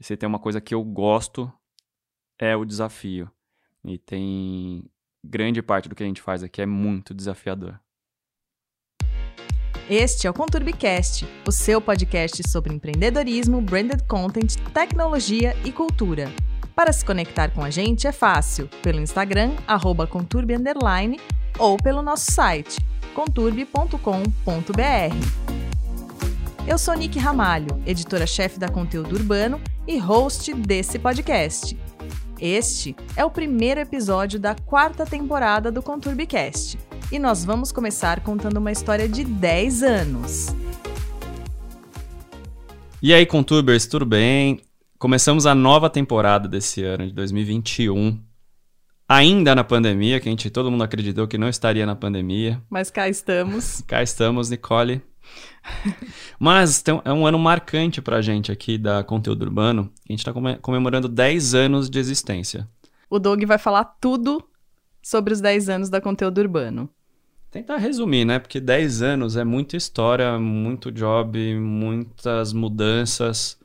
E se tem uma coisa que eu gosto, é o desafio. E tem grande parte do que a gente faz aqui é muito desafiador. Este é o Conturbicast, o seu podcast sobre empreendedorismo, branded content, tecnologia e cultura. Para se conectar com a gente é fácil, pelo Instagram, arroba conturbi, ou pelo nosso site, conturbi.com.br. Eu sou Nick Ramalho, editora-chefe da Conteúdo Urbano e host desse podcast. Este é o primeiro episódio da quarta temporada do Conturbicast e nós vamos começar contando uma história de 10 anos. E aí, Conturbers, tudo bem? Começamos a nova temporada desse ano, de 2021. Ainda na pandemia, que a gente, todo mundo acreditou que não estaria na pandemia. Mas cá estamos. Cá estamos, Nicole. Mas tem, é um ano marcante pra gente aqui da Conteúdo Urbano. A gente tá comemorando 10 anos de existência. O Doug vai falar tudo sobre os 10 anos da Conteúdo Urbano. Tentar resumir, né? Porque 10 anos é muita história, muito job, muitas mudanças.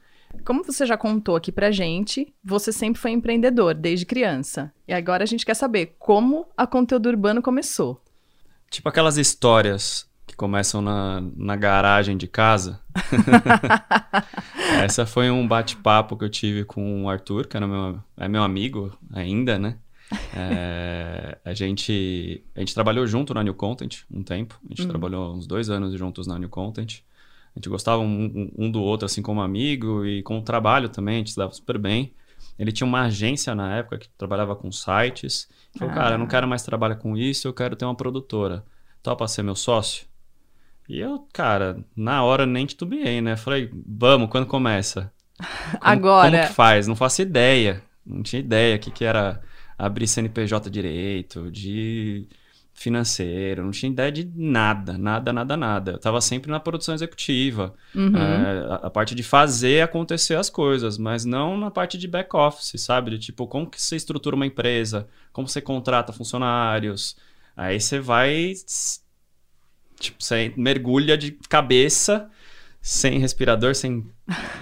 Como você já contou aqui pra gente, você sempre foi empreendedor desde criança. E agora a gente quer saber como a conteúdo urbano começou. Tipo aquelas histórias que começam na, na garagem de casa. Essa foi um bate-papo que eu tive com o Arthur, que era meu, é meu amigo ainda, né? É, a, gente, a gente trabalhou junto na New Content um tempo. A gente uhum. trabalhou uns dois anos juntos na New Content. A gente gostava um, um, do outro, assim, como amigo e com o trabalho também, a gente se dava super bem. Ele tinha uma agência na época que trabalhava com sites. Falou, ah. cara, eu não quero mais trabalhar com isso, eu quero ter uma produtora. Topa ser meu sócio? E eu, cara, na hora nem titubeei, né? Falei, vamos, quando começa? Como, Agora. Como que faz? Não faço ideia. Não tinha ideia o que, que era abrir CNPJ direito, de financeiro, não tinha ideia de nada, nada, nada, nada. Eu tava sempre na produção executiva, uhum. é, a, a, parte de fazer acontecer as coisas, mas não na parte de back office, sabe? De, tipo, como que você estrutura uma empresa, como você contrata funcionários. Aí você vai, tipo, você mergulha de cabeça, sem respirador, sem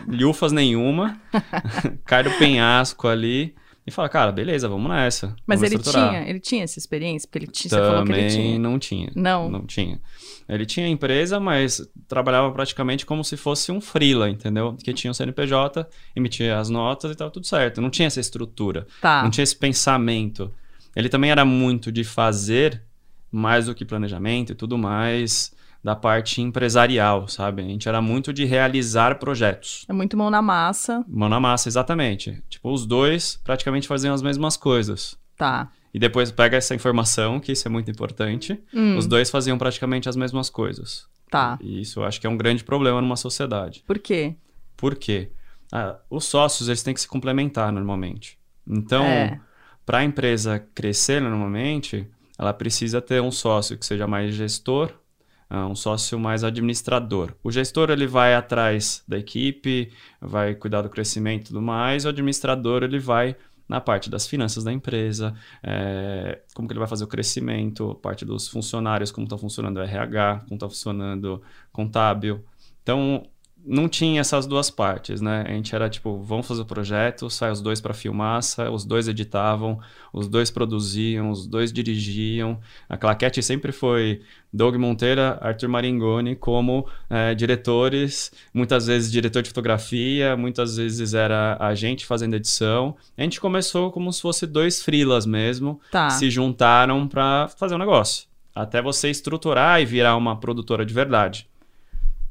lufas nenhuma, cai do penhasco ali e fala, cara, beleza, vamos nessa. Mas vamos ele tinha, ele tinha essa experiência? Porque ele tinha, Também você falou que ele tinha. não tinha. Não? Não tinha. Ele tinha empresa, mas trabalhava praticamente como se fosse um freela, entendeu? Que tinha um CNPJ, emitia as notas e tava tudo certo. Não tinha essa estrutura. Tá. Não tinha esse pensamento. Ele também era muito de fazer mais do que planejamento e tudo mais da parte empresarial, sabe? A gente era muito de realizar projetos. É muito mão na massa. Mão na massa, exatamente. Tipo, os dois praticamente faziam as mesmas coisas. Tá. E depois pega essa informação, que isso é muito importante. Hum. Os dois faziam praticamente as mesmas coisas. Tá. E isso eu acho que é um grande problema numa sociedade. Por quê? Por quê? Ah, os sócios, eles têm que se complementar normalmente. Então, é. para a empresa crescer normalmente, ela precisa ter um sócio que seja mais gestor uh, um sócio mais administrador. O gestor ele vai atrás da equipe, vai cuidar do crescimento e tudo mais, o administrador ele vai na parte das finanças da empresa, é, como que ele vai fazer o crescimento, parte dos funcionários, como está funcionando o RH, como está funcionando contábil. Então, não tinha essas duas partes, né? A gente era tipo, vamos fazer o projeto, sai os dois para filmar, sai, os dois editavam, os dois produziam, os dois dirigiam. A claquete sempre foi Doug Monteira, Arthur Maringoni como é, diretores, muitas vezes diretor de fotografia, muitas vezes era a gente fazendo edição. A gente começou como se fosse dois frilas mesmo, tá. se juntaram para fazer um negócio. Até você estruturar e virar uma produtora de verdade.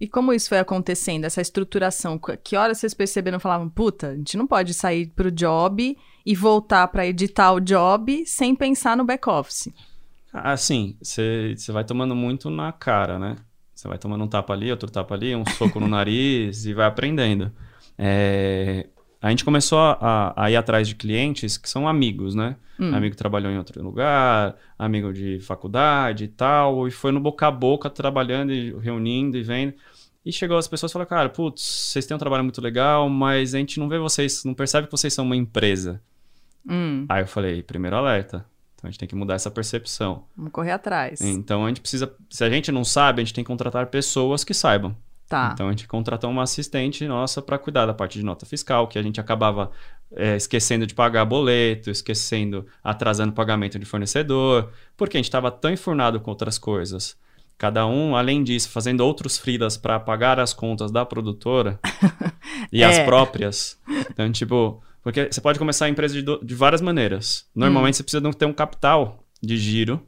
E como isso foi acontecendo, essa estruturação? Que horas vocês perceberam e falavam, puta, a gente não pode sair pro job e voltar para editar o job sem pensar no back-office? Assim, você vai tomando muito na cara, né? Você vai tomando um tapa ali, outro tapa ali, um soco no nariz e vai aprendendo. É, a gente começou a, a, ir atrás de clientes que são amigos, né? Hum. Amigo que trabalhou em outro lugar, amigo de faculdade e tal, e foi no boca a boca trabalhando e reunindo e vendo. E chegou as pessoas e falou, cara, putz, vocês têm um trabalho muito legal, mas a gente não vê vocês, não percebe que vocês são uma empresa. Hum. Aí eu falei, primeiro alerta. Então a gente tem que mudar essa percepção. Vamos correr atrás. Então a gente precisa, se a gente não sabe, a gente tem que contratar pessoas que saibam. Tá. Então a gente contratou uma assistente nossa para cuidar da parte de nota fiscal, que a gente acabava é, esquecendo de pagar boleto, esquecendo, atrasando pagamento de fornecedor, porque a gente estava tão enfurnado com outras coisas. Cada um, além disso, fazendo outros fridas para pagar as contas da produtora e é. as próprias. Então, tipo, porque você pode começar a empresa de, de várias maneiras. Normalmente hum. você precisa ter um capital de giro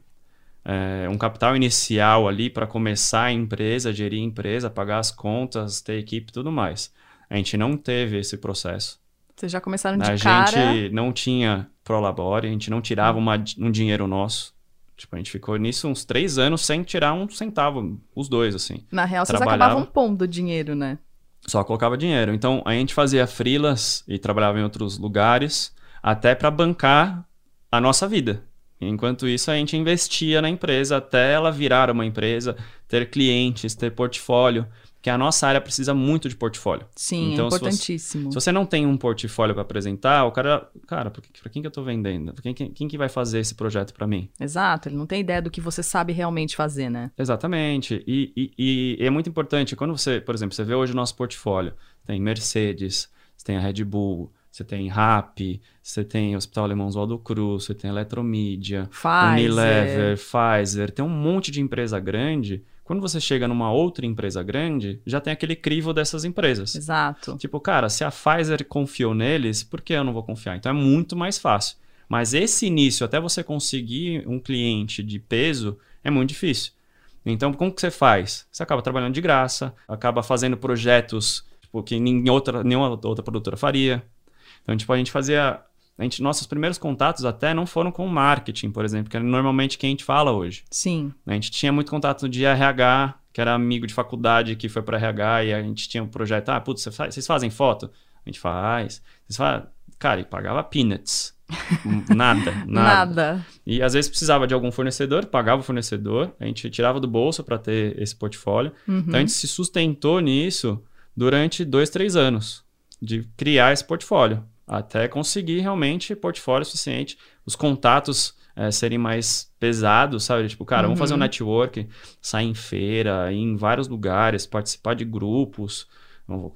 é, um capital inicial ali para começar a empresa, gerir a empresa, pagar as contas, ter equipe e tudo mais. A gente não teve esse processo. Vocês já começaram de a cara... A gente não tinha Prolabore, a gente não tirava uma, um dinheiro nosso. Tipo, a gente ficou nisso uns três anos sem tirar um centavo, os dois, assim. Na real, vocês acabavam pondo dinheiro, né? Só colocava dinheiro. Então, a gente fazia frilas e trabalhava em outros lugares, até para bancar a nossa vida. Enquanto isso, a gente investia na empresa até ela virar uma empresa, ter clientes, ter portfólio, que a nossa área precisa muito de portfólio. Sim, é então, é importantíssimo. Se você, se você não tem um portfólio para apresentar, o cara, cara, para quem que eu estou vendendo? Quem, quem, quem, que vai fazer esse projeto para mim? Exato, ele não tem ideia do que você sabe realmente fazer, né? Exatamente. E, e, e é muito importante, quando você, por exemplo, você vê hoje o nosso portfólio, tem Mercedes, tem a Red Bull, você tem RAP, você tem Hospital Alemão Oswaldo Cruz, você tem Eletromídia, Pfizer. Unilever, Pfizer, tem um monte de empresa grande. Quando você chega numa outra empresa grande, já tem aquele crivo dessas empresas. Exato. Tipo, cara, se a Pfizer confiou neles, por que eu não vou confiar? Então é muito mais fácil. Mas esse início, até você conseguir um cliente de peso, é muito difícil. Então, como que você faz? Você acaba trabalhando de graça, acaba fazendo projetos tipo, que outra, nenhuma outra produtora faria. Então, tipo, a gente fazia. A gente, nossos primeiros contatos até não foram com marketing, por exemplo, que é normalmente quem a gente fala hoje. Sim. A gente tinha muito contato de RH, que era amigo de faculdade que foi para RH, e a gente tinha um projeto. Ah, putz, vocês fazem foto? A gente faz. Vocês fazem. Cara, e pagava peanuts. nada, nada. nada. E às vezes precisava de algum fornecedor, pagava o fornecedor, a gente tirava do bolso para ter esse portfólio. Uhum. Então a gente se sustentou nisso durante dois, três anos de criar esse portfólio até conseguir realmente portfólio suficiente, os contatos é, serem mais pesados, sabe? Tipo, cara, uhum. vamos fazer um uhum. network, sair em feira, ir em vários lugares, participar de grupos.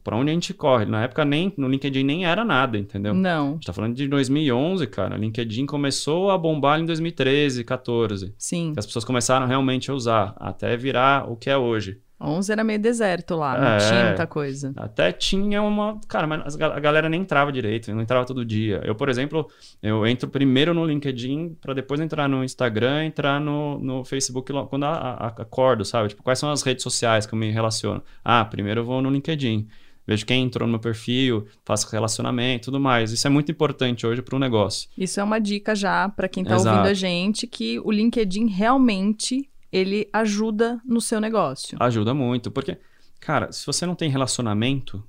Para onde a gente corre? Na época nem no LinkedIn nem era nada, entendeu? Não. A gente tá falando de 2011, cara. O LinkedIn começou a bombar em 2013, 14. Sim. Que as pessoas começaram realmente a usar, até virar o que é hoje. 11 era meio deserto lá, não é, tinha muita coisa. Até tinha uma. Cara, mas a galera nem entrava direito, não entrava todo dia. Eu, por exemplo, eu entro primeiro no LinkedIn para depois entrar no Instagram, entrar no, no Facebook quando a, a, acordo, sabe? Tipo, quais são as redes sociais que eu me relaciono? Ah, primeiro eu vou no LinkedIn. Vejo quem entrou no meu perfil, faço relacionamento tudo mais. Isso é muito importante hoje para o negócio. Isso é uma dica já para quem está ouvindo a gente, que o LinkedIn realmente ele ajuda no seu negócio. Ajuda muito, porque, cara, se você não tem relacionamento,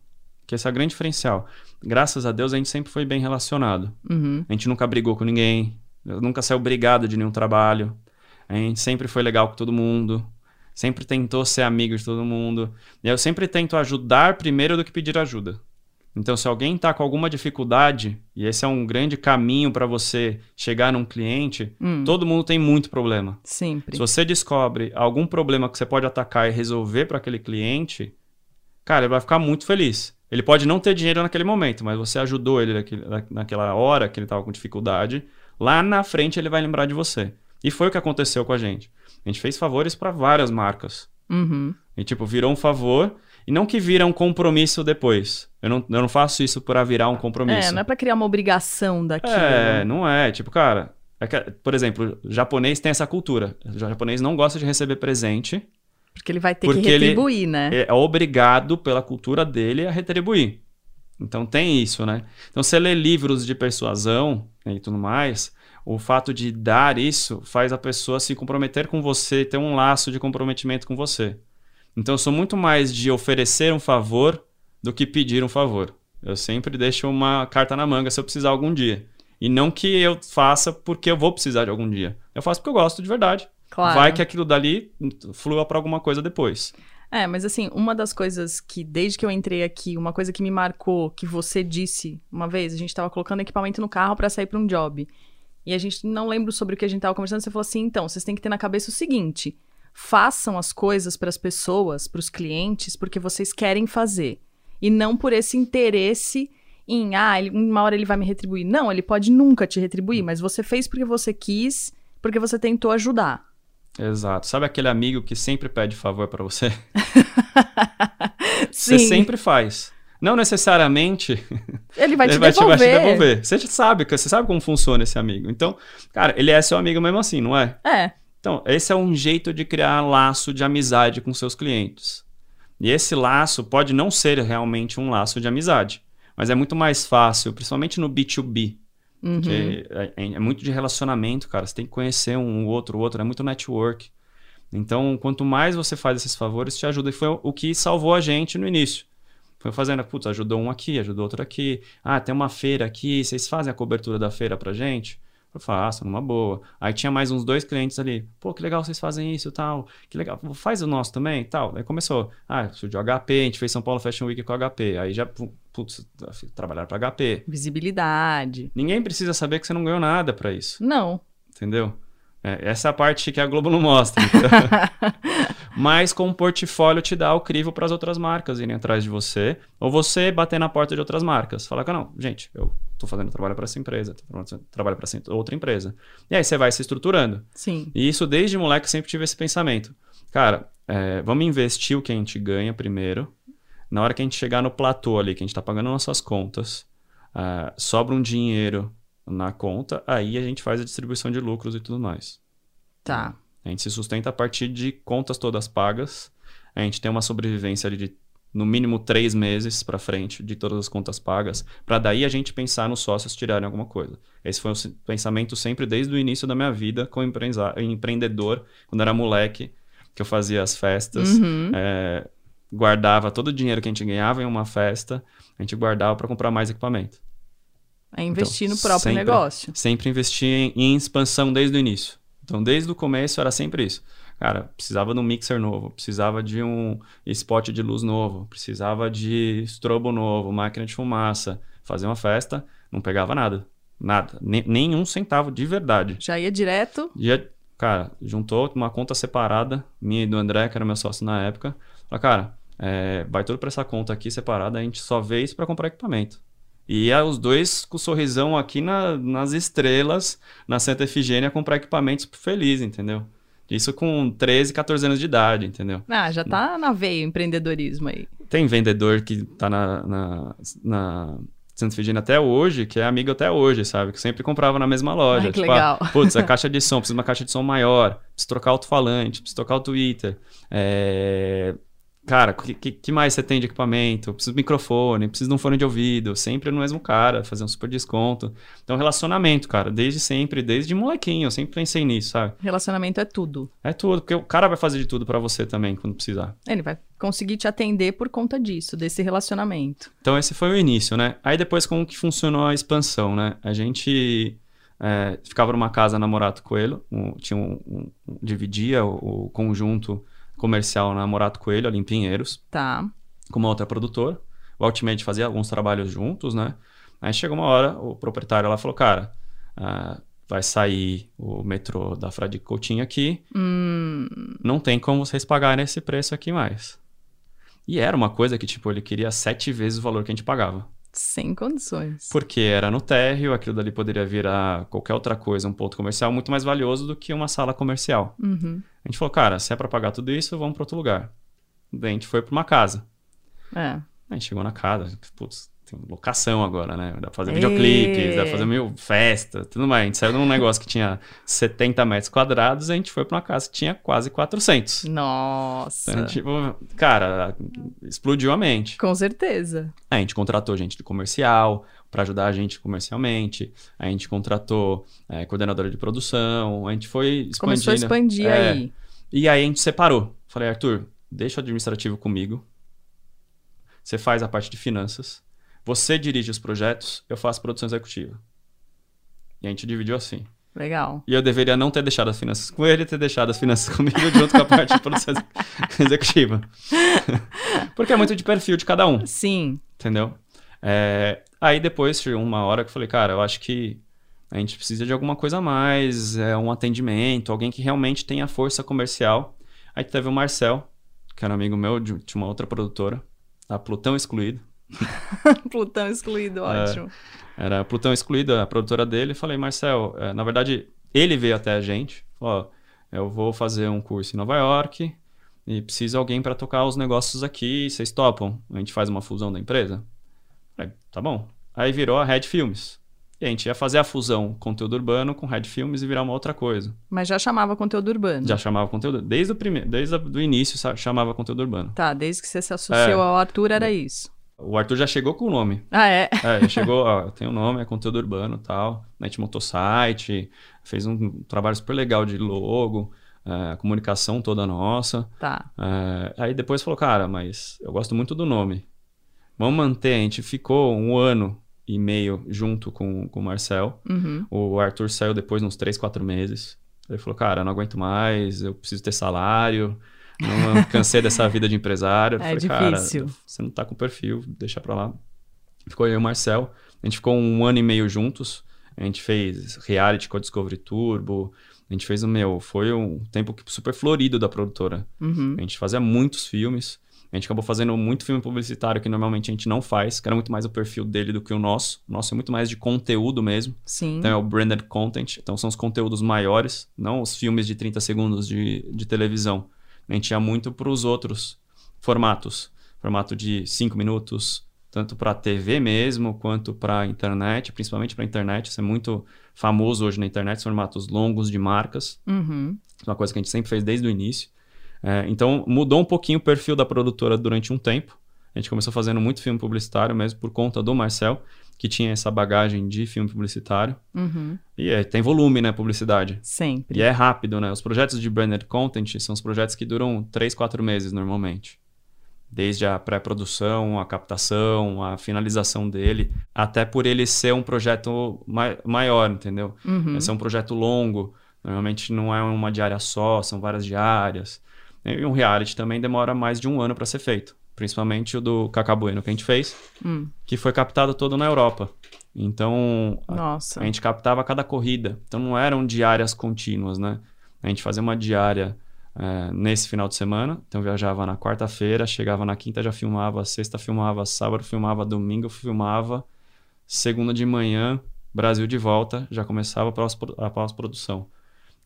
que esse é o grande diferencial. Graças a Deus a gente sempre foi bem relacionado. Uhum. A gente nunca brigou com ninguém, nunca saiu brigado de nenhum trabalho. A gente sempre foi legal com todo mundo, sempre tentou ser amigo de todo mundo. E eu sempre tento ajudar primeiro do que pedir ajuda. Então, se alguém está com alguma dificuldade, e esse é um grande caminho para você chegar num cliente, hum. todo mundo tem muito problema. Sempre. Se você descobre algum problema que você pode atacar e resolver para aquele cliente, cara, ele vai ficar muito feliz. Ele pode não ter dinheiro naquele momento, mas você ajudou ele naquele, naquela hora que ele estava com dificuldade. Lá na frente ele vai lembrar de você. E foi o que aconteceu com a gente. A gente fez favores para várias marcas. Uhum. E tipo, virou um favor e não que vira um compromisso depois. Eu não, eu não faço isso para virar um compromisso. É, não é para criar uma obrigação daquilo. É, não é. Tipo, cara, é que, por exemplo, o japonês tem essa cultura. O japonês não gosta de receber presente. Porque ele vai ter que retribuir, né? É obrigado pela cultura dele a retribuir. Então tem isso, né? Então, você lê livros de persuasão né, e tudo mais, o fato de dar isso faz a pessoa se comprometer com você, ter um laço de comprometimento com você. Então eu sou muito mais de oferecer um favor do que pedir um favor. Eu sempre deixo uma carta na manga se eu precisar algum dia. E não que eu faça porque eu vou precisar de algum dia. Eu faço porque eu gosto de verdade. Claro. Vai que aquilo dali flua para alguma coisa depois. É, mas assim, uma das coisas que, desde que eu entrei aqui, uma coisa que me marcou, que você disse uma vez, a gente tava colocando equipamento no carro para sair para um job. E a gente não lembro sobre o que a gente tava conversando, você falou assim: então, vocês têm que ter na cabeça o seguinte: façam as coisas para as pessoas, para os clientes, porque vocês querem fazer. E não por esse interesse em, ah, ele, uma hora ele vai me retribuir. Não, ele pode nunca te retribuir, mas você fez porque você quis, porque você tentou ajudar. Exato. Sabe aquele amigo que sempre pede favor para você? você sempre faz. Não necessariamente ele vai, te, ele vai, te, vai te devolver. Você sabe, você sabe como funciona esse amigo. Então, cara, ele é seu amigo mesmo assim, não é? É. Então, esse é um jeito de criar laço de amizade com seus clientes. E esse laço pode não ser realmente um laço de amizade, mas é muito mais fácil, principalmente no B2B. Uhum. É, é, é, muito de relacionamento, cara. Você tem que conhecer um outro, o outro, é muito network. Então, quanto mais você faz esses favores, te ajuda. E foi o que salvou a gente no início. Foi fazendo, putz, ajudou um aqui, ajudou outro aqui. Ah, tem uma feira aqui, vocês fazem a cobertura da feira pra gente? Eu faço, numa boa. Aí tinha mais uns dois clientes ali. Pô, que legal vocês fazem isso e tal. Que legal. Faz o nosso também tal. Aí começou. Ah, surgiu HP, a gente fez São Paulo Fashion Week com HP. Aí já, putz, trabalhar para HP. Visibilidade. Ninguém precisa saber que você não ganhou nada para isso. Não. Entendeu? É, essa é a parte que a Globo não mostra. Mas com o portfólio te dá o crivo para as outras marcas irem atrás de você. Ou você bater na porta de outras marcas. Falar que não, gente, eu tô fazendo trabalho para essa empresa, trabalho para outra empresa. E aí você vai se estruturando. Sim. E isso desde moleque sempre tive esse pensamento. Cara, é, vamos investir o que a gente ganha primeiro. Na hora que a gente chegar no platô ali, que a gente está pagando nossas contas, uh, sobra um dinheiro na conta, aí a gente faz a distribuição de lucros e tudo mais. Tá. A gente se sustenta a partir de contas todas pagas. A gente tem uma sobrevivência de no mínimo três meses para frente de todas as contas pagas, para daí a gente pensar nos sócios tirarem alguma coisa. Esse foi o pensamento sempre desde o início da minha vida como empreendedor, quando era moleque, que eu fazia as festas, uhum. é, guardava todo o dinheiro que a gente ganhava em uma festa, a gente guardava para comprar mais equipamento. É investir então, no próprio sempre, negócio. Sempre investir em, em expansão desde o início. Então, desde o começo era sempre isso. Cara, precisava de um mixer novo, precisava de um spot de luz novo, precisava de strobo novo, máquina de fumaça. Fazer uma festa, não pegava nada. Nada. Nem, nenhum centavo de verdade. Já ia direto? Ia, cara, juntou uma conta separada, minha e do André, que era meu sócio na época. Falei, cara, é, vai tudo para essa conta aqui separada, a gente só vê isso para comprar equipamento. E os dois com o sorrisão aqui na, nas estrelas, na Santa Efigênia, comprar equipamentos feliz, entendeu? Isso com 13, 14 anos de idade, entendeu? Ah, já tá na veia o empreendedorismo aí. Tem vendedor que tá na, na, na Santa Efigênia até hoje, que é amigo até hoje, sabe? Que sempre comprava na mesma loja. Ai, que tipo, ah, legal. Ah, putz, a caixa de som, precisa de uma caixa de som maior, precisa trocar alto-falante, precisa trocar o Twitter. É cara, o que, que, mais você tem de equipamento? Preciso de microfone, preciso de um fone de ouvido, sempre no mesmo cara, fazer um super desconto. Então, relacionamento, cara, desde sempre, desde molequinho, eu sempre pensei nisso, sabe? Relacionamento é tudo. É tudo, porque o cara vai fazer de tudo para você também, quando precisar. Ele vai conseguir te atender por conta disso, desse relacionamento. Então, esse foi o início, né? Aí depois, como que funcionou a expansão, né? A gente é, ficava numa casa na Morato Coelho, um, tinha um, um, dividia o, o conjunto comercial na Morato Coelho, ali em Pinheiros. Tá. Com uma outra produtora. O Ultimate fazia alguns trabalhos juntos, né? Aí chegou uma hora, o proprietário lá falou, cara, uh, vai sair o metrô da Fradique Coutinho aqui, hum. não tem como vocês pagarem esse preço aqui mais. E era uma coisa que, tipo, ele queria sete vezes o valor que a gente pagava. Sem condições. Porque era no térreo, aquilo dali poderia virar qualquer outra coisa, um ponto comercial muito mais valioso do que uma sala comercial. Uhum. A gente falou, cara, se é para pagar tudo isso, vamos para outro lugar. Daí a gente foi para uma casa. É. A gente chegou na casa, putz, tem locação agora, né? Dá pra fazer videoclipes, dá pra fazer mil festa, tudo mais. A gente saiu de um negócio que tinha 70 metros quadrados e a gente foi pra uma casa que tinha quase 400. Nossa! Então, tipo, cara, explodiu a mente. Com certeza. A gente contratou gente de comercial para ajudar a gente comercialmente. A gente contratou é, coordenadora de produção. A gente foi expandindo. Começou a expandir é, aí. E aí a gente separou. Falei, Arthur, deixa o administrativo comigo. Você faz a parte de finanças você dirige os projetos, eu faço produção executiva. E a gente dividiu assim. Legal. E eu deveria não ter deixado as finanças com ele ter deixado as finanças comigo junto com a parte de produção executiva. Porque é muito de perfil de cada um. Sim. Entendeu? É... Aí depois, uma hora que eu falei, cara, eu acho que a gente precisa de alguma coisa a mais, é um atendimento, alguém que realmente tenha força comercial. Aí teve o Marcel, que era amigo meu de, de uma outra produtora, a Plutão Excluído. Plutão Excluído, é, ótimo. É, era Plutão Excluído, a produtora dele. Falei, Marcel, é, na verdade, ele veio até a gente. Ó, eu vou fazer um curso em Nova York e preciso de alguém para tocar os negócios aqui. Vocês topam? A gente faz uma fusão da empresa? Falei, tá bom. Aí virou a Red Filmes. E a gente ia fazer a fusão conteúdo urbano com Red Filmes e virar uma outra coisa. Mas já chamava conteúdo urbano? Já chamava conteúdo. Desde o primeiro, desde o início chamava conteúdo urbano. Tá, desde que você se associou é, ao Arthur era isso. O Arthur já chegou com o nome. Ah, é? É, chegou, ó, tem o um nome, é conteúdo urbano e tal. A gente montou site, fez um trabalho super legal de logo, é, a comunicação toda nossa. Tá. É, aí depois falou, cara, mas eu gosto muito do nome. Vamos manter, a gente ficou um ano e meio junto com, com o Marcel. Uhum. O Arthur saiu depois uns três, quatro meses. Ele falou, cara, eu não aguento mais, eu preciso ter salário, não cansei dessa vida de empresário. É falei, difícil. cara, você não tá com perfil, deixa pra lá. Ficou eu e o Marcel. A gente ficou um ano e meio juntos. A gente fez reality com a Discovery Turbo. A gente fez o meu. Foi um tempo super florido da produtora. Uhum. A gente fazia muitos filmes. A gente acabou fazendo muito filme publicitário que normalmente a gente não faz, que era muito mais o perfil dele do que o nosso. O nosso é muito mais de conteúdo mesmo. Sim. Então é o branded content. Então são os conteúdos maiores, não os filmes de 30 segundos de, de televisão. A gente ia muito para os outros formatos. Formato de 5 minutos, tanto para TV mesmo, quanto para internet, principalmente para internet. Isso é muito famoso hoje na internet, formatos longos de marcas. Uhum. Uma coisa que a gente sempre fez desde o início. É, então, mudou um pouquinho o perfil da produtora durante um tempo. A gente começou fazendo muito filme publicitário mesmo por conta do Marcel, que tinha essa bagagem de filme publicitário. Uhum. E é, tem volume, né, publicidade. Sempre. E é rápido, né? Os projetos de branded content são os projetos que duram 3, 4 meses normalmente. Desde a pré-produção, a captação, a finalização dele, até por ele ser um projeto mai maior, entendeu? Uhum. É ser um projeto longo. Normalmente não é uma diária só, são várias diárias. E um reality também demora mais de um ano para ser feito. Principalmente o do Cacá Bueno que a gente fez, hum. que foi captado todo na Europa. Então, a, a, gente captava cada corrida. Então, não eram diárias contínuas, né? A gente fazia uma diária é, nesse final de semana. Então, viajava na quarta-feira, chegava na quinta, já filmava, sexta filmava, sábado filmava, domingo filmava, segunda de manhã, Brasil de volta, já começava a pós-produção.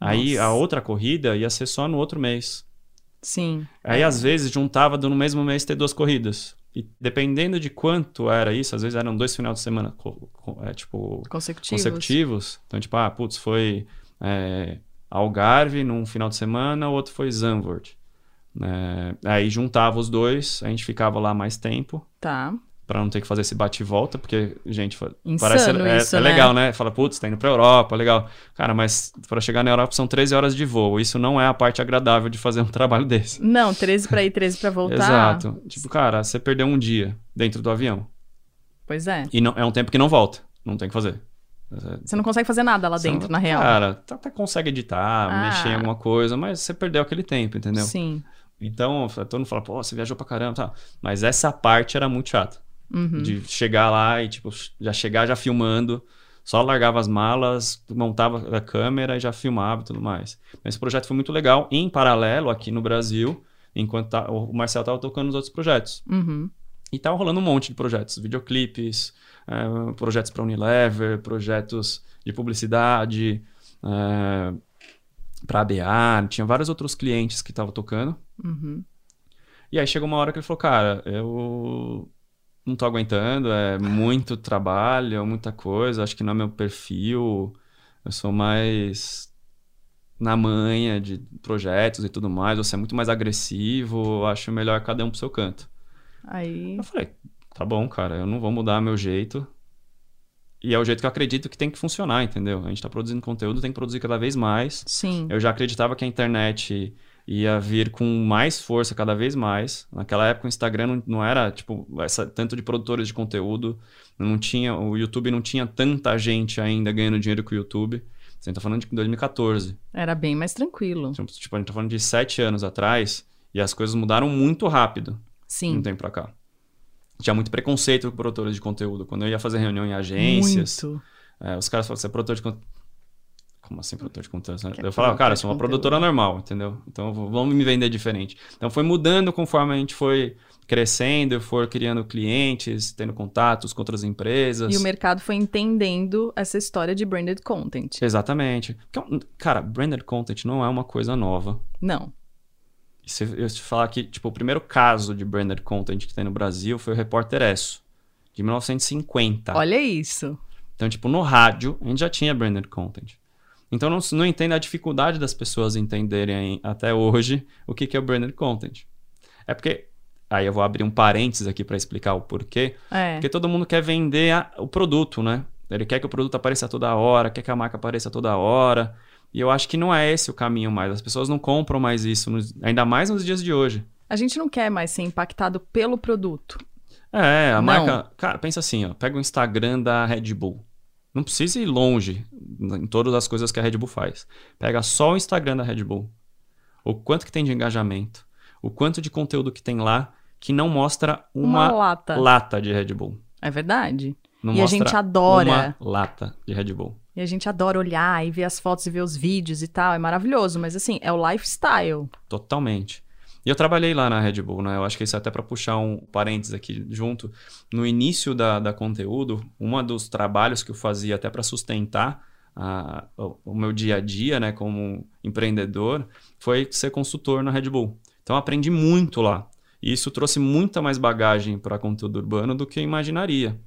Aí, a outra corrida ia ser só no outro mês. Sim. Aí, às vezes, juntava no mesmo mês ter duas corridas. E dependendo de quanto era isso, às vezes eram dois finais de semana é, tipo, consecutivos. consecutivos. Então, tipo, ah, putz, foi é, Algarve num final de semana, o outro foi Zandvoort. É, aí juntava os dois, a gente ficava lá mais tempo. Tá para não ter que fazer esse bate e volta, porque, gente, Insano parece é, isso, é né? legal, né? Fala, putz, tá indo pra Europa, legal. Cara, mas para chegar na Europa são 13 horas de voo. Isso não é a parte agradável de fazer um trabalho desse. Não, 13 para ir, 13 para voltar. Exato. Tipo, cara, você perdeu um dia dentro do avião. Pois é. E não, é um tempo que não volta. Não tem que fazer. Você não consegue fazer nada lá você dentro, não, na real. Cara, até consegue editar, Ah. mexer em alguma coisa, mas você perdeu aquele tempo, entendeu? Sim. Então, todo mundo fala, pô, você viajou pra caramba, tá. Mas essa parte era muito chata. Uhum. De chegar lá e, tipo, já chegar já filmando. Só largava as malas, montava a câmera e já filmava e tudo mais. Esse projeto foi muito legal. Em paralelo, aqui no Brasil, enquanto tá, o Marcel estava tocando nos outros projetos. Uhum. E tava rolando um monte de projetos. Videoclipes, é, projetos para Unilever, projetos de publicidade, é, para ABA. Tinha vários outros clientes que estavam tocando. Uhum. E aí chegou uma hora que ele falou, cara, eu não tô aguentando, é muito trabalho, muita coisa, acho que não é meu perfil, eu sou mais na manha de projetos e tudo mais, você é muito mais agressivo, acho melhor cada um pro seu canto. Aí. Eu falei, tá bom, cara, eu não vou mudar meu jeito. E é o jeito que eu acredito que tem que funcionar, entendeu? A gente tá produzindo conteúdo, tem que produzir cada vez mais. Sim. Eu já acreditava que a internet ia vir com mais força cada vez mais. Naquela época o Instagram não, não era tipo essa, tanto de produtores de conteúdo, não tinha o YouTube não tinha tanta gente ainda ganhando dinheiro com o YouTube. Você está falando de 2014. Era bem mais tranquilo. Tipo, tipo, a gente tá falando de sete anos atrás e as coisas mudaram muito rápido. Sim. Um tempo pra cá. Tinha muito preconceito com produtores de conteúdo. Quando eu ia fazer reunião em agências, Muito. é, os caras falavam, você é produtor de conteúdo. Como assim produtor de conteúdo? Que eu é falava, cara, eu sou uma produtora normal, entendeu? Então vamos me vender diferente. Então foi mudando conforme a gente foi crescendo, for criando clientes, tendo contatos com outras empresas. E o mercado foi entendendo essa história de branded content. Exatamente. Cara, branded content não é uma coisa nova. Não. Se eu te falar que, tipo, o primeiro caso de branded content que tem no Brasil foi o Repórter Esso, de 1950. Olha isso. Então, tipo, no rádio, a gente já tinha branded content. Então, não, não entendo a dificuldade das pessoas entenderem até hoje o que, que é o branded content. É porque Aí eu vou abrir um parênteses aqui para explicar o porquê. É. Porque todo mundo quer vender a, o produto, né? Ele quer que o produto apareça toda hora, quer que a marca apareça toda hora. E eu acho que não é esse o caminho mais. As pessoas não compram mais isso, nos, ainda mais nos dias de hoje. A gente não quer mais ser impactado pelo produto. É, a não. marca. Cara, pensa assim, ó. Pega o Instagram da Red Bull. Não precisa ir longe em todas as coisas que a Red Bull faz. Pega só o Instagram da Red Bull. O quanto que tem de engajamento. O quanto de conteúdo que tem lá que não mostra uma, uma lata. lata de Red Bull. É verdade. Não e a gente adora. Uma lata de Red Bull. E a gente adora olhar e ver as fotos e ver os vídeos e tal. É maravilhoso, mas assim, é o lifestyle. Totalmente. E eu trabalhei lá na Red Bull, né? Eu acho que isso é até para puxar um parênteses aqui junto. No início da, da conteúdo, um dos trabalhos que eu fazia até para sustentar a, o, o, meu dia a dia, né, como empreendedor, foi ser consultor na Red Bull. Então, aprendi muito lá. E isso trouxe muita mais bagagem para conteúdo urbano do que eu imaginaria.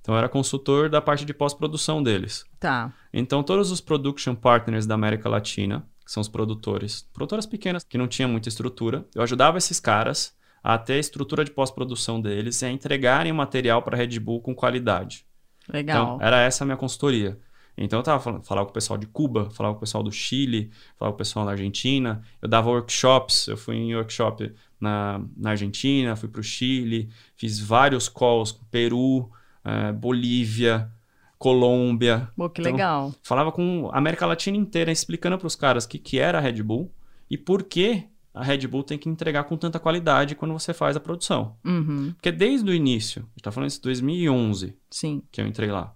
Então, eu era consultor da parte de pós-produção deles. Tá. Então, todos os production partners da América Latina, que são os produtores, produtoras pequenas que não tinham muita estrutura, eu ajudava esses caras a ter a estrutura de pós-produção deles e a entregarem o material para a Red Bull com qualidade. Legal. Então, era essa a minha consultoria. Então eu tava falando, falava com o pessoal de Cuba, falava com o pessoal do Chile, falava com o pessoal da Argentina, eu dava workshops, eu fui em workshop na, na Argentina, fui para o Chile, fiz vários calls com Peru, é, Bolívia, Colômbia. Pô, que então, legal. Falava com a América Latina inteira, explicando para os caras o que, que era a Red Bull e por que a Red Bull tem que entregar com tanta qualidade quando você faz a produção. Uhum. Porque desde o início, a gente está falando isso em 2011, Sim. que eu entrei lá.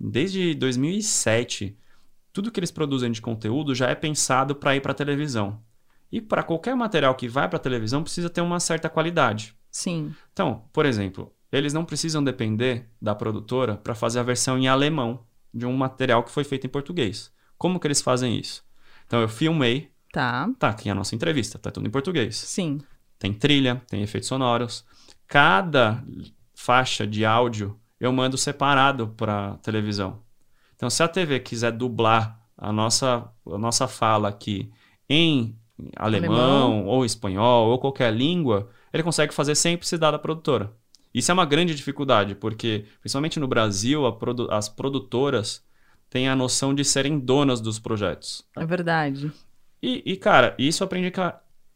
Desde 2007, tudo que eles produzem de conteúdo já é pensado para ir para televisão. E para qualquer material que vai para televisão precisa ter uma certa qualidade. Sim. Então, por exemplo, eles não precisam depender da produtora para fazer a versão em alemão de um material que foi feito em português. Como que eles fazem isso? Então eu filmei. Tá. Tá, tem a nossa entrevista, tá tudo em português. Sim. Tem trilha, tem efeitos sonoros. Cada faixa de áudio eu mando separado para televisão. Então, se a TV quiser dublar a nossa, a nossa fala aqui em alemão, alemão, ou espanhol, ou qualquer língua, ele consegue fazer sem precisar da produtora. Isso é uma grande dificuldade, porque, principalmente no Brasil, produ as produtoras têm a noção de serem donas dos projetos. É verdade. E, e cara, isso eu aprendi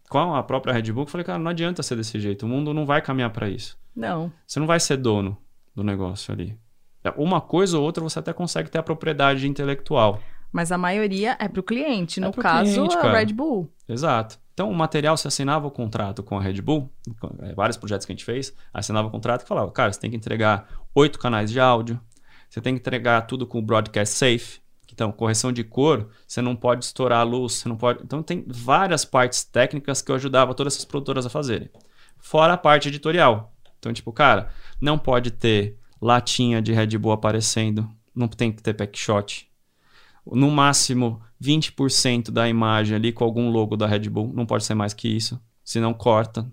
com a própria Red Bull. Eu falei, cara, não adianta ser desse jeito. O mundo não vai caminhar para isso. Não. Você não vai ser dono do negócio ali. Uma coisa ou outra você até consegue ter a propriedade intelectual. Mas a maioria é para o cliente, no é caso, cliente, a Red Bull. Exato. Então, o material, se assinava o contrato com a Red Bull, é, vários projetos que a gente fez, assinava o contrato e falava, cara, você tem que entregar oito canais de áudio, você tem que entregar tudo com broadcast safe, então, correção de cor, você não pode estourar a luz, você não pode... Então, tem várias partes técnicas que eu ajudava todas essas produtoras a fazerem. Fora a parte editorial. Então, tipo, cara, não pode ter latinha de Red Bull aparecendo, não tem que ter packshot, no máximo 20% da imagem ali com algum logo da Red Bull, não pode ser mais que isso, senão corta.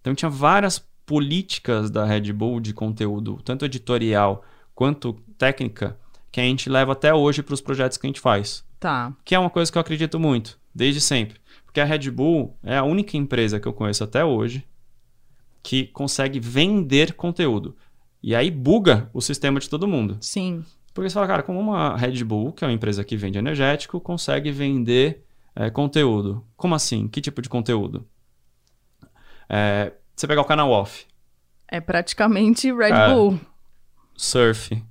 Então tinha várias políticas da Red Bull de conteúdo, tanto editorial quanto técnica, que a gente leva até hoje para os projetos que a gente faz. Tá. Que é uma coisa que eu acredito muito, desde sempre. Porque a Red Bull é a única empresa que eu conheço até hoje que consegue vender conteúdo. E aí buga o sistema de todo mundo. Sim. Porque você fala, cara, como uma Red Bull, que é uma empresa que vende energético, consegue vender é, conteúdo. Como assim? Que tipo de conteúdo? É, você pegar o canal off. É praticamente Red é, Bull. Surf.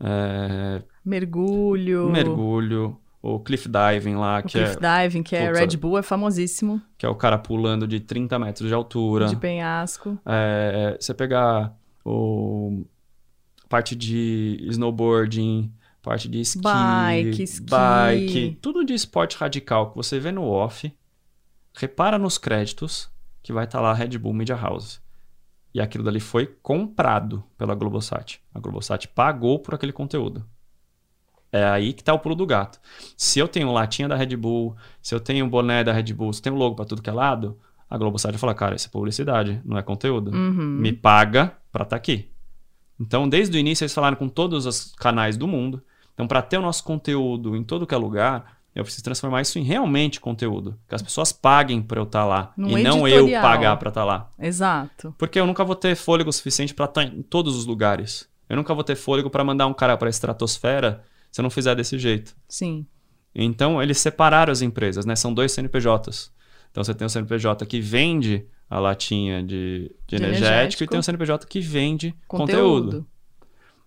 É, mergulho. Mergulho. O cliff diving lá, o que cliff é. diving, que é Red Bull, é famosíssimo. Que é o cara pulando de 30 metros de altura. De penhasco. É, você pegar o parte de snowboarding, parte de esqui, bike, esqui. bike, tudo de esporte radical que você vê no off, repara nos créditos que vai estar tá lá Red Bull Media House. E aquilo dali foi comprado pela Globosat. A Globosat pagou por aquele conteúdo. É aí que tá o pulo do gato. Se eu tenho latinha da Red Bull, se eu tenho boné da Red Bull, se tem um logo para tudo que é lado, a Globosat vai falar, cara, isso é publicidade, não é conteúdo. Uhum. Me paga para estar tá aqui. Então, desde o início, eles falaram com todos os canais do mundo. Então, para ter o nosso conteúdo em todo que é lugar, eu preciso transformar isso em realmente conteúdo. Que as pessoas paguem para eu estar tá lá. No e editorial. não eu pagar para estar tá lá. Exato. Porque eu nunca vou ter fôlego suficiente para estar tá em todos os lugares. Eu nunca vou ter fôlego para mandar um cara para a estratosfera se eu não fizer desse jeito. Sim. Então, eles separaram as empresas, né? São dois CNPJs. Então, você tem o CNPJ que vende a latinha de, de, de energético, energético, e tem o CNPJ que vende conteúdo. conteúdo.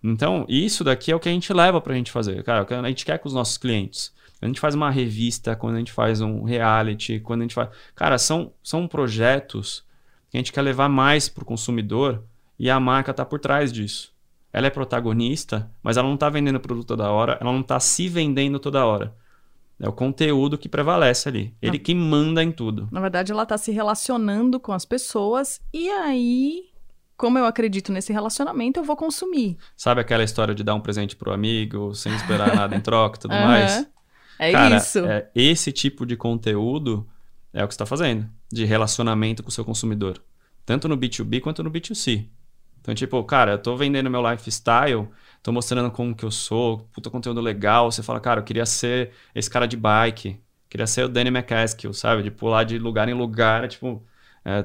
Então, isso daqui é o que a gente leva para a gente fazer. Cara, a gente quer com os nossos clientes. A gente faz uma revista, quando a gente faz um reality, quando a gente faz. Cara, são, são projetos que a gente quer levar mais para o consumidor e a marca está por trás disso. Ela é protagonista, mas ela não está vendendo produto toda hora, ela não está se vendendo toda hora. É o conteúdo que prevalece ali. Ele que manda em tudo. Na verdade, ela está se relacionando com as pessoas e aí, como eu acredito nesse relacionamento, eu vou consumir. Sabe aquela história de dar um presente pro amigo sem esperar nada em troca e tudo uhum. mais? É Cara, isso. É, esse tipo de conteúdo é o que você está fazendo, de relacionamento com o seu consumidor. Tanto no B2B quanto no B2C. Então, tipo, cara, eu tô vendendo meu lifestyle, tô mostrando como que eu sou, puta conteúdo legal. Você fala, cara, eu queria ser esse cara de bike, queria ser o Danny McCaskill, sabe? De pular de lugar em lugar, tipo, é,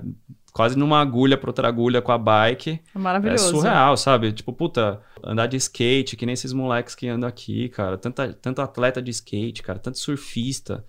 quase numa agulha pra outra agulha com a bike. Maravilhoso. É surreal, sabe? Tipo, puta, andar de skate, que nem esses moleques que andam aqui, cara. Tanta, tanto atleta de skate, cara, tanto surfista.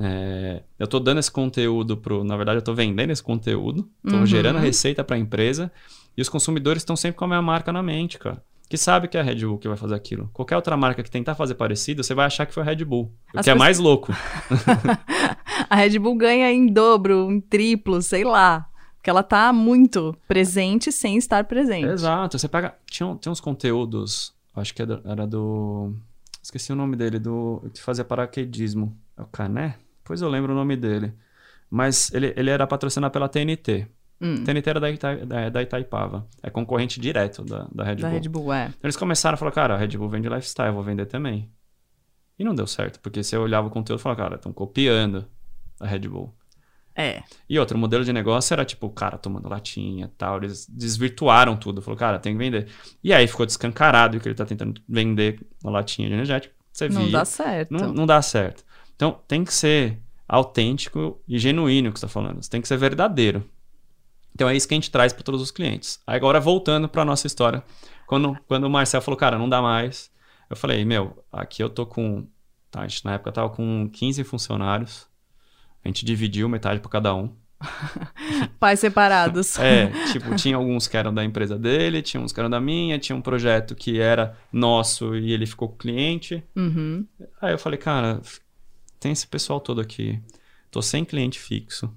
É, eu tô dando esse conteúdo pro. Na verdade, eu tô vendendo esse conteúdo, tô uhum. gerando receita pra empresa. E os consumidores estão sempre com a minha marca na mente, cara. Que sabe que é a Red Bull que vai fazer aquilo. Qualquer outra marca que tentar fazer parecido, você vai achar que foi a Red Bull. O As que é mais louco. a Red Bull ganha em dobro, em triplo, sei lá. Porque ela tá muito presente sem estar presente. Exato. Você pega. Tinha, tinha uns conteúdos. Acho que era do. Esqueci o nome dele, do. Que fazia paraquedismo. É o Cané? Pois eu lembro o nome dele. Mas ele, ele era patrocinado pela TNT. Hum. TNT era da, Ita, da, da, Itaipava. É concorrente direto da, da Red Bull. Da Red Bull, é. Então, eles começaram a falar, cara, a Red Bull vende lifestyle, eu vou vender também. E não deu certo, porque você olhava o conteúdo e falava, cara, estão copiando a Red Bull. É. E outro, modelo de negócio era tipo, cara, tomando latinha e tal. Eles desvirtuaram tudo. Falou, cara, tem que vender. E aí ficou descancarado que ele tá tentando vender uma latinha de energético. Você não via. dá certo. Não, não dá certo. Então tem que ser autêntico e genuíno o que você está falando. Você tem que ser verdadeiro. Então é isso que a gente traz para todos os clientes. Agora voltando para nossa história, quando, quando o Marcel falou, cara, não dá mais, eu falei, meu, aqui eu tô com, tá, a gente na época tava com 15 funcionários, a gente dividiu metade para cada um. Pais separados. é, tipo, tinha alguns que eram da empresa dele, tinha uns que eram da minha, tinha um projeto que era nosso e ele ficou com o cliente. Uhum. Aí eu falei, cara, tem esse pessoal todo aqui, tô sem cliente fixo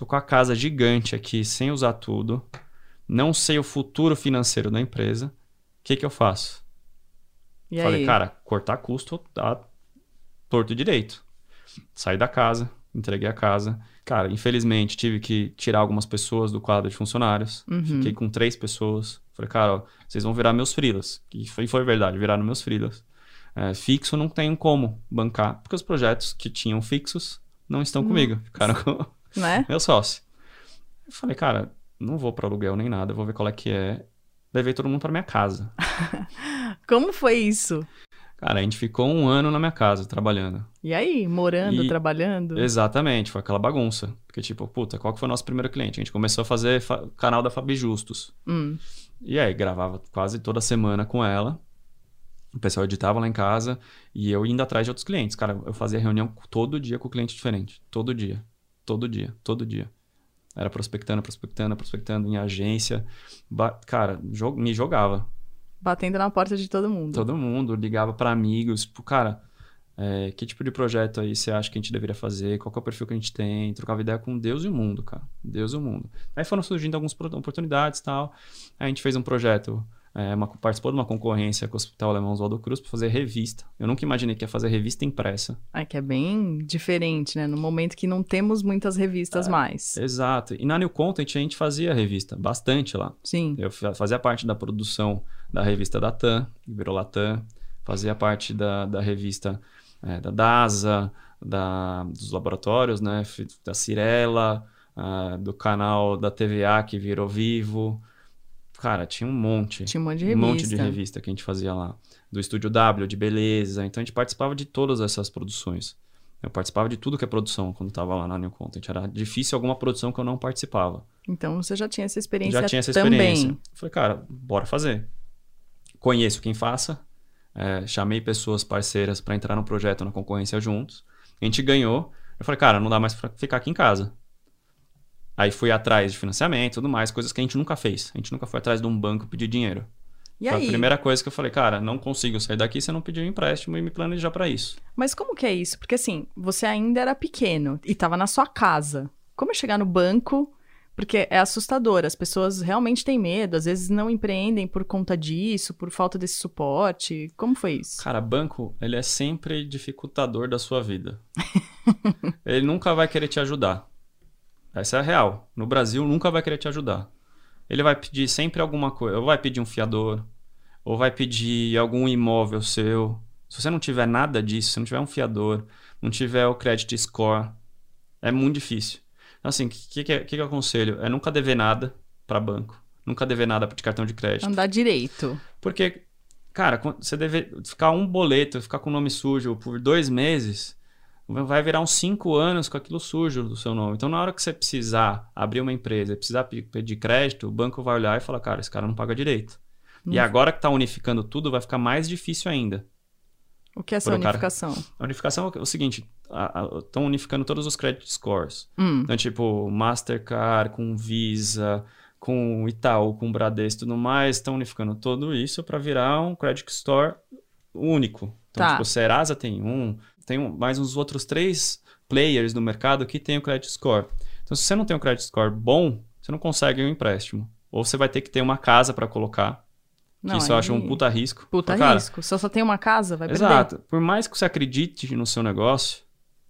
Tô com a casa gigante aqui, sem usar tudo. Não sei o futuro financeiro da empresa. O que, que eu faço? E Falei, aí? cara, cortar custo tá torto direito. Saí da casa, entreguei a casa. Cara, infelizmente tive que tirar algumas pessoas do quadro de funcionários. Uhum. Fiquei com três pessoas. Falei, cara, ó, vocês vão virar meus frilas. E foi, foi verdade, viraram meus frilas. É, fixo não tenho como bancar, porque os projetos que tinham fixos não estão comigo. Ficaram com né? Meu sócio. Eu falei, cara, não vou para aluguel nem nada, vou ver qual é que é. Levei todo mundo para minha casa. Como foi isso? Cara, a gente ficou um ano na minha casa trabalhando. E aí, morando, E- trabalhando? Exatamente, foi aquela bagunça. Porque, tipo, puta, qual que foi o nosso primeiro cliente? A gente começou a fazer fa- canal da Fabi Justus. Hum. E aí, gravava quase toda semana com ela. O pessoal editava lá em casa e eu indo atrás de outros clientes. Cara, eu fazia reunião todo dia com cliente diferente. Todo dia. Todo dia. Todo dia. Era prospectando, prospectando, prospectando em agência. Cara, jo- me jogava. Batendo na porta de todo mundo. Todo mundo ligava para amigos. Tipo, cara, é, que tipo de projeto aí você acha que a gente deveria fazer? Qual que é o perfil que a gente tem? Trocava ideia com Deus e o mundo, cara. Deus e o mundo. Aí foram surgindo algumas oportunidades e tal. Aí a gente fez um projeto é, uma, participou de uma concorrência com o Hospital Alemão Oswaldo Cruz para fazer revista. Eu nunca imaginei que ia fazer revista impressa. É que é bem diferente, né? No momento que não temos muitas revistas é, mais. Exato. E na New Content a gente fazia revista, bastante lá. Sim. Eu fazia parte da produção da revista da TAM, que virou Latam, fazia parte da, da revista é, da DASA, da, dos laboratórios, né? Da Cirela, uh, do canal da TVA que virou Vivo. Cara, tinha um monte. Tinha um monte de revista. Um monte de revista que a gente fazia lá. Do Estúdio W, de beleza. Então a gente participava de todas essas produções. Eu participava de tudo que é produção quando estava lá na New Content. Era difícil alguma produção que eu não participava. Então você já tinha essa experiência Já tinha essa experiência. Também. Falei, cara, bora fazer. Conheço quem faça. É, chamei pessoas parceiras para entrar no projeto na concorrência juntos. A gente ganhou. Eu falei, cara, não dá mais para ficar aqui em casa. Aí fui atrás de financiamento e tudo mais, coisas que a gente nunca fez. A gente nunca foi atrás de um banco pedir dinheiro. E foi aí? a primeira coisa que eu falei, cara, não consigo sair daqui se eu não pedir um empréstimo e me planejar para isso. Mas como que é isso? Porque assim, você ainda era pequeno e estava na sua casa. Como é chegar no banco? Porque é assustador, as pessoas realmente têm medo, às vezes não empreendem por conta disso, por falta desse suporte. Como foi isso? Cara, banco, ele é sempre dificultador da sua vida. ele nunca vai querer te ajudar. Essa é a real. No Brasil, nunca vai querer te ajudar. Ele vai pedir sempre alguma coisa. Ou vai pedir um fiador, ou vai pedir algum imóvel seu. Se você não tiver nada disso, se não tiver um fiador, não tiver o credit score, é muito difícil. Então, assim, o que, que, que, eu aconselho? É nunca dever nada para banco. Nunca dever nada de cartão de crédito. Andar direito. Porque, cara, você deve ficar um boleto, ficar com o nome sujo por dois meses, vai virar uns cinco anos com aquilo sujo do seu nome. Então, na hora que você precisar abrir uma empresa, precisar pedir crédito, o banco vai olhar e falar, cara, esse cara não paga direito. Hum. E agora que está unificando tudo, vai ficar mais difícil ainda. O que é essa unificação? Cara... A unificação é o seguinte, estão unificando todos os credit scores. Hum. Então, tipo, Mastercard com Visa, com Itaú, com Bradesco e tudo mais, estão unificando tudo isso para virar um credit score único. Então, tá. tipo, Serasa tem um, tem mais uns outros três players no mercado que tem o credit score. Então, se você não tem um credit score bom, você não consegue um empréstimo. Ou você vai ter que ter uma casa para colocar. Não, isso aí... eu acho um puta risco. Puta Mas, risco. Se eu só tem uma casa, vai Exato. perder. Exato. Por mais que você acredite no seu negócio...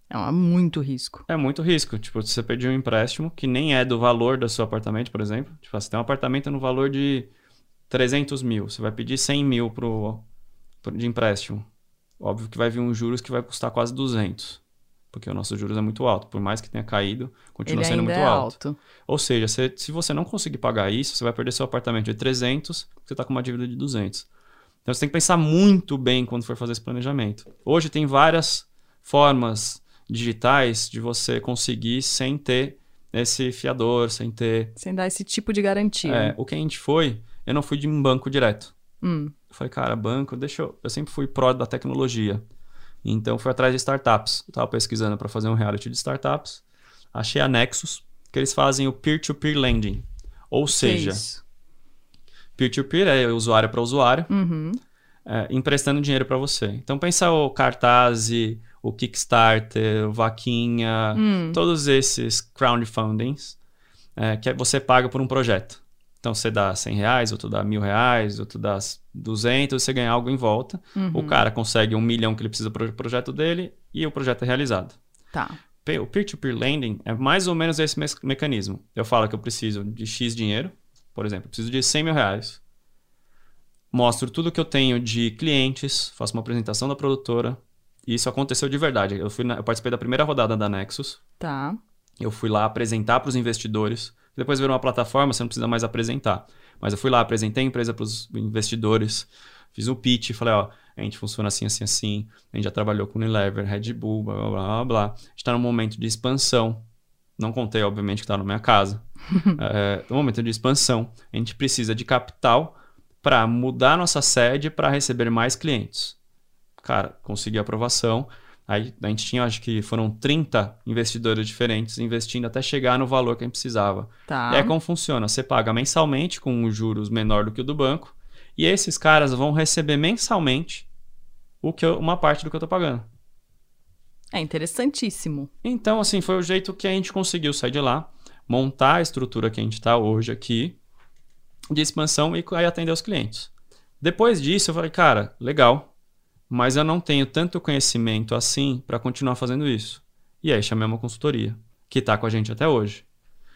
É um, muito risco. É muito risco. Tipo, se você pedir um empréstimo que nem é do valor do seu apartamento, por exemplo. Tipo, você tem um apartamento no valor de 300 mil. Você vai pedir 100 mil pro, pro, de empréstimo. Óbvio que vai vir uns juros que vai custar quase 200, porque o nosso juros é muito alto. Por mais que tenha caído, continua Ele sendo muito é alto. alto. Ou seja, se, se você não conseguir pagar isso, você vai perder seu apartamento de 300, você está com uma dívida de 200. Então você tem que pensar muito bem quando for fazer esse planejamento. Hoje tem várias formas digitais de você conseguir sem ter esse fiador, sem ter. Sem dar esse tipo de garantia. É, o que a gente foi, eu não fui de um banco direto. Hum. Eu falei, cara, banco, deixa eu. Eu sempre fui pró da tecnologia. Então fui atrás de startups. Eu tava pesquisando para fazer um reality de startups. Achei a Nexus, que eles fazem o peer-to-peer lending. Ou seja, peer-to-peer -peer é usuário para usuário, uhum. é, emprestando dinheiro para você. Então pensa o Cartaz, o Kickstarter, o Vaquinha, hum. todos esses crowdfundings é, que você paga por um projeto. Então você dá 100 reais, outro dá mil reais, outro dá 200, você ganha algo em volta. Uhum. O cara consegue um milhão que ele precisa para o projeto dele e o projeto é realizado. Tá. O peer-to-peer lending é mais ou menos esse me mecanismo. Eu falo que eu preciso de X dinheiro, por exemplo, eu preciso de 100 mil reais. Mostro tudo que eu tenho de clientes, faço uma apresentação da produtora. E isso aconteceu de verdade. Eu, fui na, eu participei da primeira rodada da Nexus. Tá. Eu fui lá apresentar para os investidores depois virou uma plataforma, você não precisa mais apresentar. Mas eu fui lá, apresentei a empresa para os investidores, fiz um pitch, falei, ó, a gente funciona assim, assim, assim, a gente já trabalhou com Unilever, Red Bull, blá, blá, blá, blá. A gente está num momento de expansão. Não contei, obviamente, que está na minha casa. é, no momento de expansão, a gente precisa de capital para mudar nossa sede para receber mais clientes. Cara, consegui aprovação. Aí a gente tinha, acho que foram 30 investidores diferentes investindo até chegar no valor que a gente precisava. Tá. É como funciona: você paga mensalmente com juros menor do que o do banco, e esses caras vão receber mensalmente o que eu, uma parte do que eu estou pagando. É interessantíssimo. Então, assim, foi o jeito que a gente conseguiu sair de lá, montar a estrutura que a gente está hoje aqui, de expansão e aí atender os clientes. Depois disso, eu falei, cara, legal, mas eu não tenho tanto conhecimento assim para continuar fazendo isso. E aí chamei uma consultoria, que está com a gente até hoje.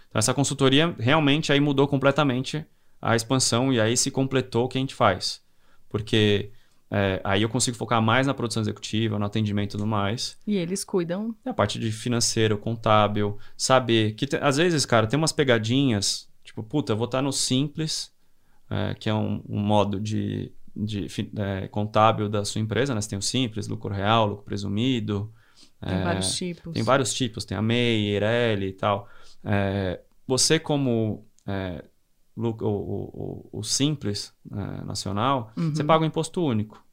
Então, essa consultoria realmente aí mudou completamente a expansão e aí se completou o que a gente faz. Porque é, aí eu consigo focar mais na produção executiva, no atendimento e tudo mais. E eles cuidam. a parte de financeiro, contábil, saber que te, às vezes, cara, tem umas pegadinhas, tipo, puta, eu vou estar no simples, é, que é um, um, modo de, de é, contábil da sua empresa, né? Você tem o simples, lucro real, lucro presumido. Tem é, vários tipos. Tem vários tipos, tem a MEI, EIRELI e tal. É, você como é, o, o, o, simples é, nacional, uhum. você paga um imposto único.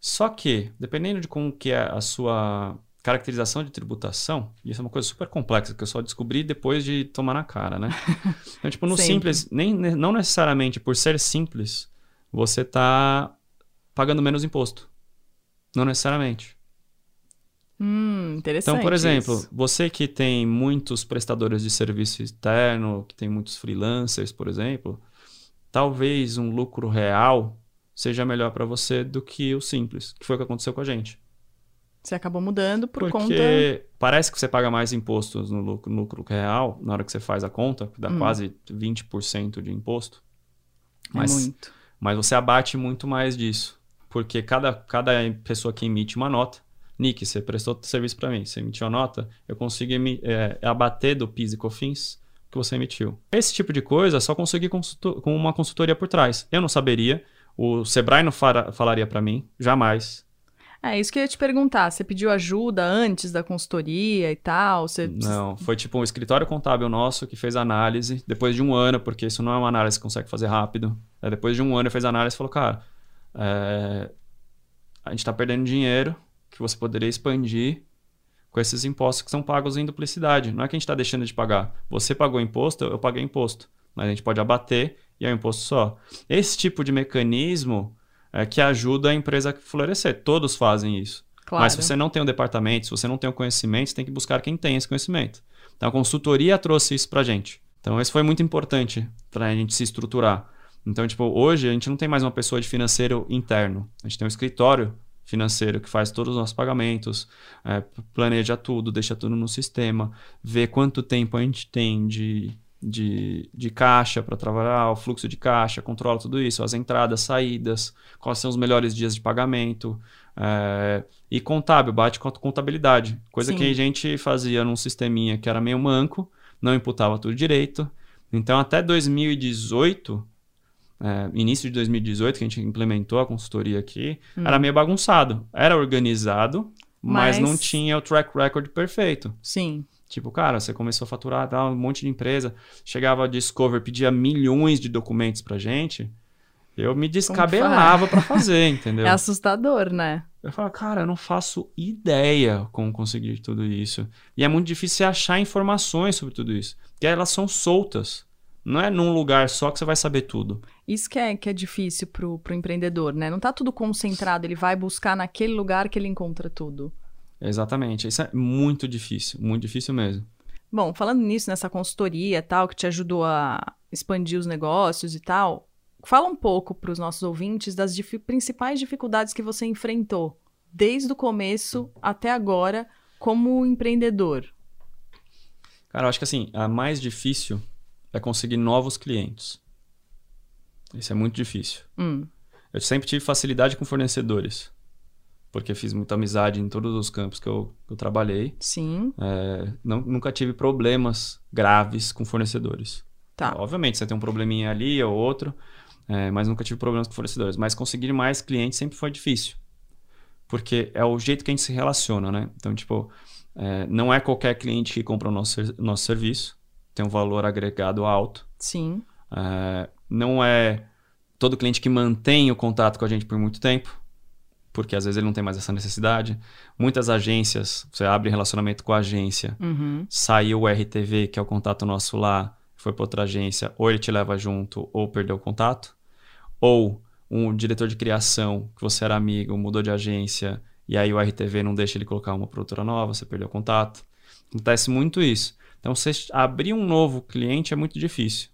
Só que, dependendo de como que é a sua caracterização de tributação, isso é uma coisa super complexa que eu só descobri depois de tomar na cara, né? Então, tipo, no simples, nem, não necessariamente por ser simples, você está pagando menos imposto. Não necessariamente. Hum, interessante. Então, por exemplo, isso. você que tem muitos prestadores de serviço externo, que tem muitos freelancers, por exemplo, talvez um lucro real seja melhor para você do que o simples, que foi o que aconteceu com a gente. Você acabou mudando por Porque conta. Porque parece que você paga mais impostos no lucro, no lucro, real, na hora que você faz a conta, que dá hum. quase 20% de imposto. Mas, é muito. Mas você abate muito mais disso. Porque cada, cada pessoa que emite uma nota, Nick, você prestou serviço para mim, você emitiu a nota, eu consigo é, abater do PIS e COFINS que você emitiu. Esse tipo de coisa só consegui com uma consultoria por trás. Eu não saberia, o Sebrae não falaria para mim, jamais. É isso que eu ia te perguntar. Você pediu ajuda antes da consultoria e tal? Você... Não, foi tipo um escritório contábil nosso que fez a análise depois de um ano, porque isso não é uma análise que consegue fazer rápido. É, depois de um ano, fez a análise e falou: cara, é... a gente está perdendo dinheiro que você poderia expandir com esses impostos que são pagos em duplicidade. Não é que a gente está deixando de pagar. Você pagou imposto, eu paguei imposto. Mas a gente pode abater e é um imposto só. Esse tipo de mecanismo é que ajuda a empresa a florescer. Todos fazem isso. Claro. Mas se você não tem um departamento, se você não tem o um conhecimento, você tem que buscar quem tem esse conhecimento. Então a consultoria trouxe isso para a gente. Então isso foi muito importante para a gente se estruturar. Então, tipo, hoje a gente não tem mais uma pessoa de financeiro interno. A gente tem um escritório financeiro que faz todos os nossos pagamentos, é, planeja tudo, deixa tudo no sistema, vê quanto tempo a gente tem de, de, de caixa para trabalhar, o fluxo de caixa, controla tudo isso, as entradas, saídas, quais são os melhores dias de pagamento. É, e contábil, bate com a contabilidade. Coisa Sim. que a gente fazia num sisteminha que era meio manco, não imputava tudo direito. Então, até 2018, é, início de 2018, que a gente implementou a consultoria aqui, hum. era meio bagunçado. Era organizado, mas... mas... não tinha o track record perfeito. Sim. Tipo, cara, você começou a faturar dá um monte de empresa, chegava a Discover, pedia milhões de documentos pra gente, eu me descabelava para fazer, entendeu? É assustador, né? Eu falo, cara, eu não faço ideia como conseguir tudo isso. E é muito difícil achar informações sobre tudo isso, porque elas são soltas. Não é num lugar só que você vai saber tudo. Isso que é, que é difícil pro, pro empreendedor, né? Não tá tudo concentrado, ele vai buscar naquele lugar que ele encontra tudo. Exatamente. Isso é muito difícil, muito difícil mesmo. Bom, falando nisso, nessa consultoria tal, que te ajudou a expandir os negócios e tal, fala um pouco para os nossos ouvintes das dif principais dificuldades que você enfrentou desde o começo até agora como empreendedor. Cara, eu acho que assim, a mais difícil é conseguir novos clientes. Isso é muito difícil. Hum. Eu sempre tive facilidade com fornecedores, porque fiz muita amizade em todos os campos que eu, eu trabalhei. Sim. É, não, nunca tive problemas graves com fornecedores. Tá. Obviamente, você tem um probleminha ali ou outro, é, mas nunca tive problemas com fornecedores. Mas conseguir mais clientes sempre foi difícil, porque é o jeito que a gente se relaciona, né? Então, tipo, é, não é qualquer cliente que compra o nosso, nosso serviço tem um valor agregado alto. Sim. É, não é todo cliente que mantém o contato com a gente por muito tempo, porque às vezes ele não tem mais essa necessidade. Muitas agências, você abre relacionamento com a agência, uhum. saiu o RTV, que é o contato nosso lá, foi para outra agência, ou ele te leva junto, ou perdeu o contato. Ou um diretor de criação, que você era amigo, mudou de agência, e aí o RTV não deixa ele colocar uma produtora nova, você perdeu o contato. Acontece muito isso. Então, você abrir um novo cliente é muito difícil.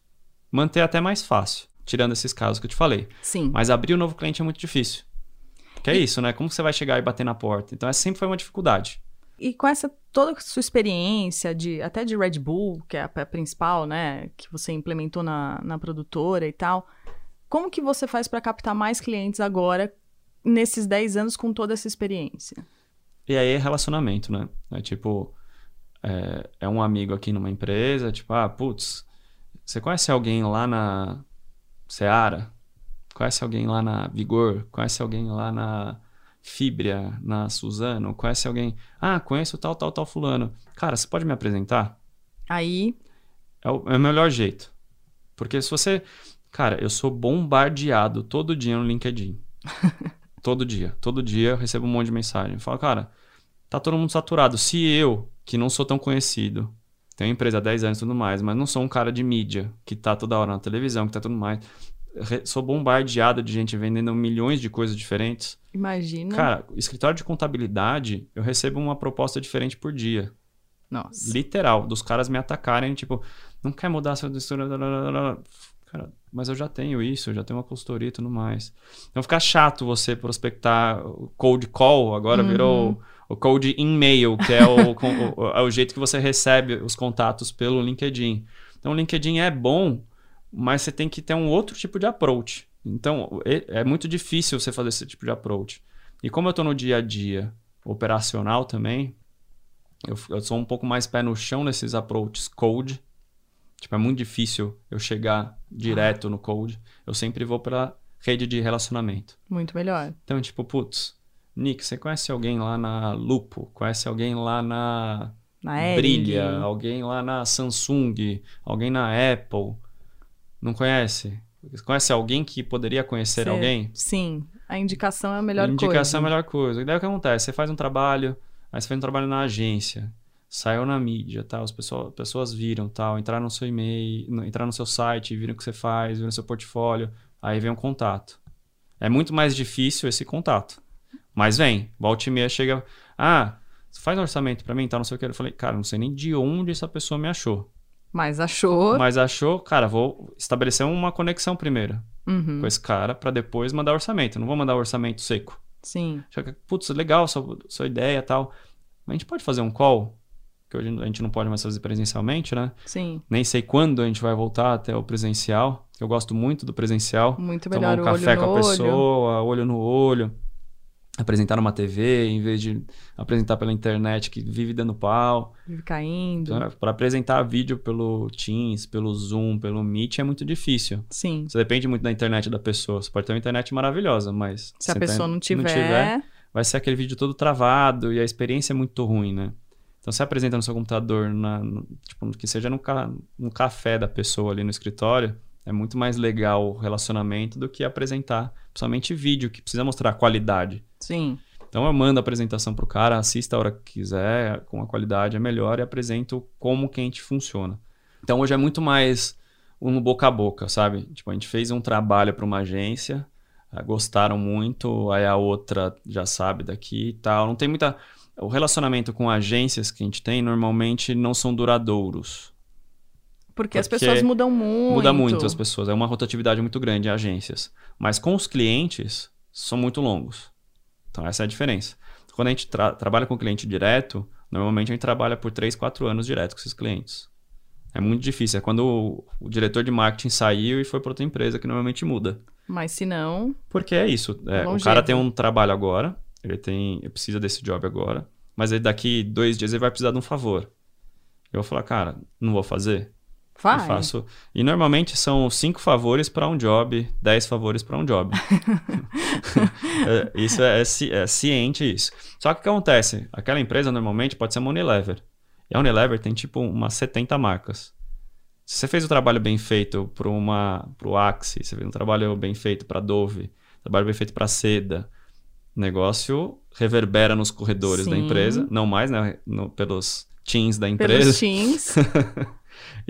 Manter até mais fácil. tirando esses casos que eu te falei. Sim. Mas abrir um novo cliente é muito difícil. Que é isso, né? Como você vai chegar e bater na porta? Então, essa sempre foi uma dificuldade. E com essa toda a sua experiência de até de Red Bull, que é a, a principal, né, que você implementou na, na produtora e tal, como que você faz para captar mais clientes agora nesses 10 anos com toda essa experiência? E aí é relacionamento, né? É tipo, é, é um amigo aqui numa empresa, tipo, ah, putz, você conhece alguém lá na Seara? Conhece alguém lá na Vigor? Conhece alguém lá na Fibria, na Suzano? Conhece alguém? Ah, conheço tal, tal, tal fulano. Cara, você pode me apresentar? Aí. É o, é o melhor jeito. Porque se você. Cara, eu sou bombardeado todo dia no LinkedIn. todo dia. Todo dia eu recebo um monte de mensagem. Eu falo, cara, tá todo mundo saturado. Se eu, que não sou tão conhecido, tenho empresa há 10 anos e tudo mais, mas não sou um cara de mídia, que tá toda hora na televisão, que tá tudo mais sou bombardeado de gente vendendo milhões de coisas diferentes. Imagina. Cara, escritório de contabilidade, eu recebo uma proposta diferente por dia. Nossa. Literal, dos caras me atacarem, tipo, não quer mudar sua história. Cara, mas eu já tenho isso, eu já tenho uma consultoria e tudo mais. Então fica chato você prospectar o cold call, agora uhum. virou o cold e-mail, que é o, o, é o jeito que você recebe os contatos pelo LinkedIn. Então o LinkedIn é bom mas você tem que ter um outro tipo de approach. Então, é, muito difícil você fazer esse tipo de approach. E como eu estou no dia a dia operacional também, eu, eu, sou um pouco mais pé no chão nesses approaches code. Tipo, é muito difícil eu chegar direto no code. Eu sempre vou para rede de relacionamento. Muito melhor. Então, tipo, putz, Nick, você conhece alguém lá na Lupo? Conhece alguém lá na, na Brilha? Alguém lá na Samsung? Alguém na Apple? Não conhece? Conhece alguém que poderia conhecer alguém? Sim. A indicação é a melhor indicação coisa. Indicação é a melhor coisa. E daí o que acontece? Você faz um trabalho, aí você faz um trabalho na agência, saiu na mídia, tal, as pessoas, pessoas viram, tal, entraram no seu e-mail, entraram no seu site, viram o que você faz, viram o seu portfólio, aí vem um contato. É muito mais difícil esse contato. Mas vem, volta e meia chega, ah, faz um orçamento para mim, tal, não sei o que. Eu falei, cara, não sei nem de onde essa pessoa me achou. Mas achou. Mas achou, cara, vou estabelecer uma conexão primeiro uhum. com esse cara para depois mandar orçamento. não vou mandar orçamento seco. Sim. Putz, legal sua, sua ideia e tal. Mas a gente pode fazer um call, que hoje a gente não pode mais fazer presencialmente, né? Sim. Nem sei quando a gente vai voltar até o presencial. Eu gosto muito do presencial. Muito melhor Tomar um café com a pessoa, olho no olho apresentar numa TV, em vez de apresentar pela internet que vive dando pau. Vive caindo. Então, para apresentar vídeo pelo Teams, pelo Zoom, pelo Meet é muito difícil. Sim. Você depende muito da internet da pessoa. Você pode ter uma internet maravilhosa, mas se a pessoa não tiver... não tiver, vai ser aquele vídeo todo travado e a experiência é muito ruim, né? Então, você apresenta no seu computador, na, no, tipo, que seja no, ca, no café da pessoa ali no escritório, é muito mais legal o relacionamento do que apresentar somente vídeo, que precisa mostrar a qualidade. Sim. Então eu mando a apresentação pro cara, assista a hora que quiser, com a qualidade é melhor e apresento como que a gente funciona. Então hoje é muito mais um boca a boca, sabe? Tipo, a gente fez um trabalho para uma agência, eh, gostaram muito, aí a outra já sabe daqui e tal. Não tem muita. O relacionamento com agências que a gente tem normalmente não são duradouros. Porque, porque as pessoas mudam muito. Muda muito as pessoas. É uma rotatividade muito grande em agências. Mas com os clientes, são muito longos. Então, essa é a diferença. Quando a gente tra trabalha com cliente direto, normalmente a gente trabalha por 3, 4 anos direto com esses clientes. É muito difícil. É quando o, o diretor de marketing saiu e foi para outra empresa que normalmente muda. Mas se não. Porque é isso. É, o cara tem um trabalho agora, ele tem. Ele precisa desse job agora, mas ele, daqui dois dias ele vai precisar de um favor. Eu vou falar, cara, não vou fazer. Faz. Eu faço. E normalmente são cinco favores para um job, dez favores para um job. é, isso é, é, é, ciente isso. Só que o que acontece? Aquela empresa normalmente pode ser uma Unilever. E a Unilever tem tipo umas 70 marcas. Se você fez o trabalho bem feito para uma pro Axie, você fez um trabalho bem feito para Dove, trabalho bem feito para Seda, o negócio reverbera nos corredores Sim. da empresa, não mais, né, no, pelos teams da empresa. Pelos teams.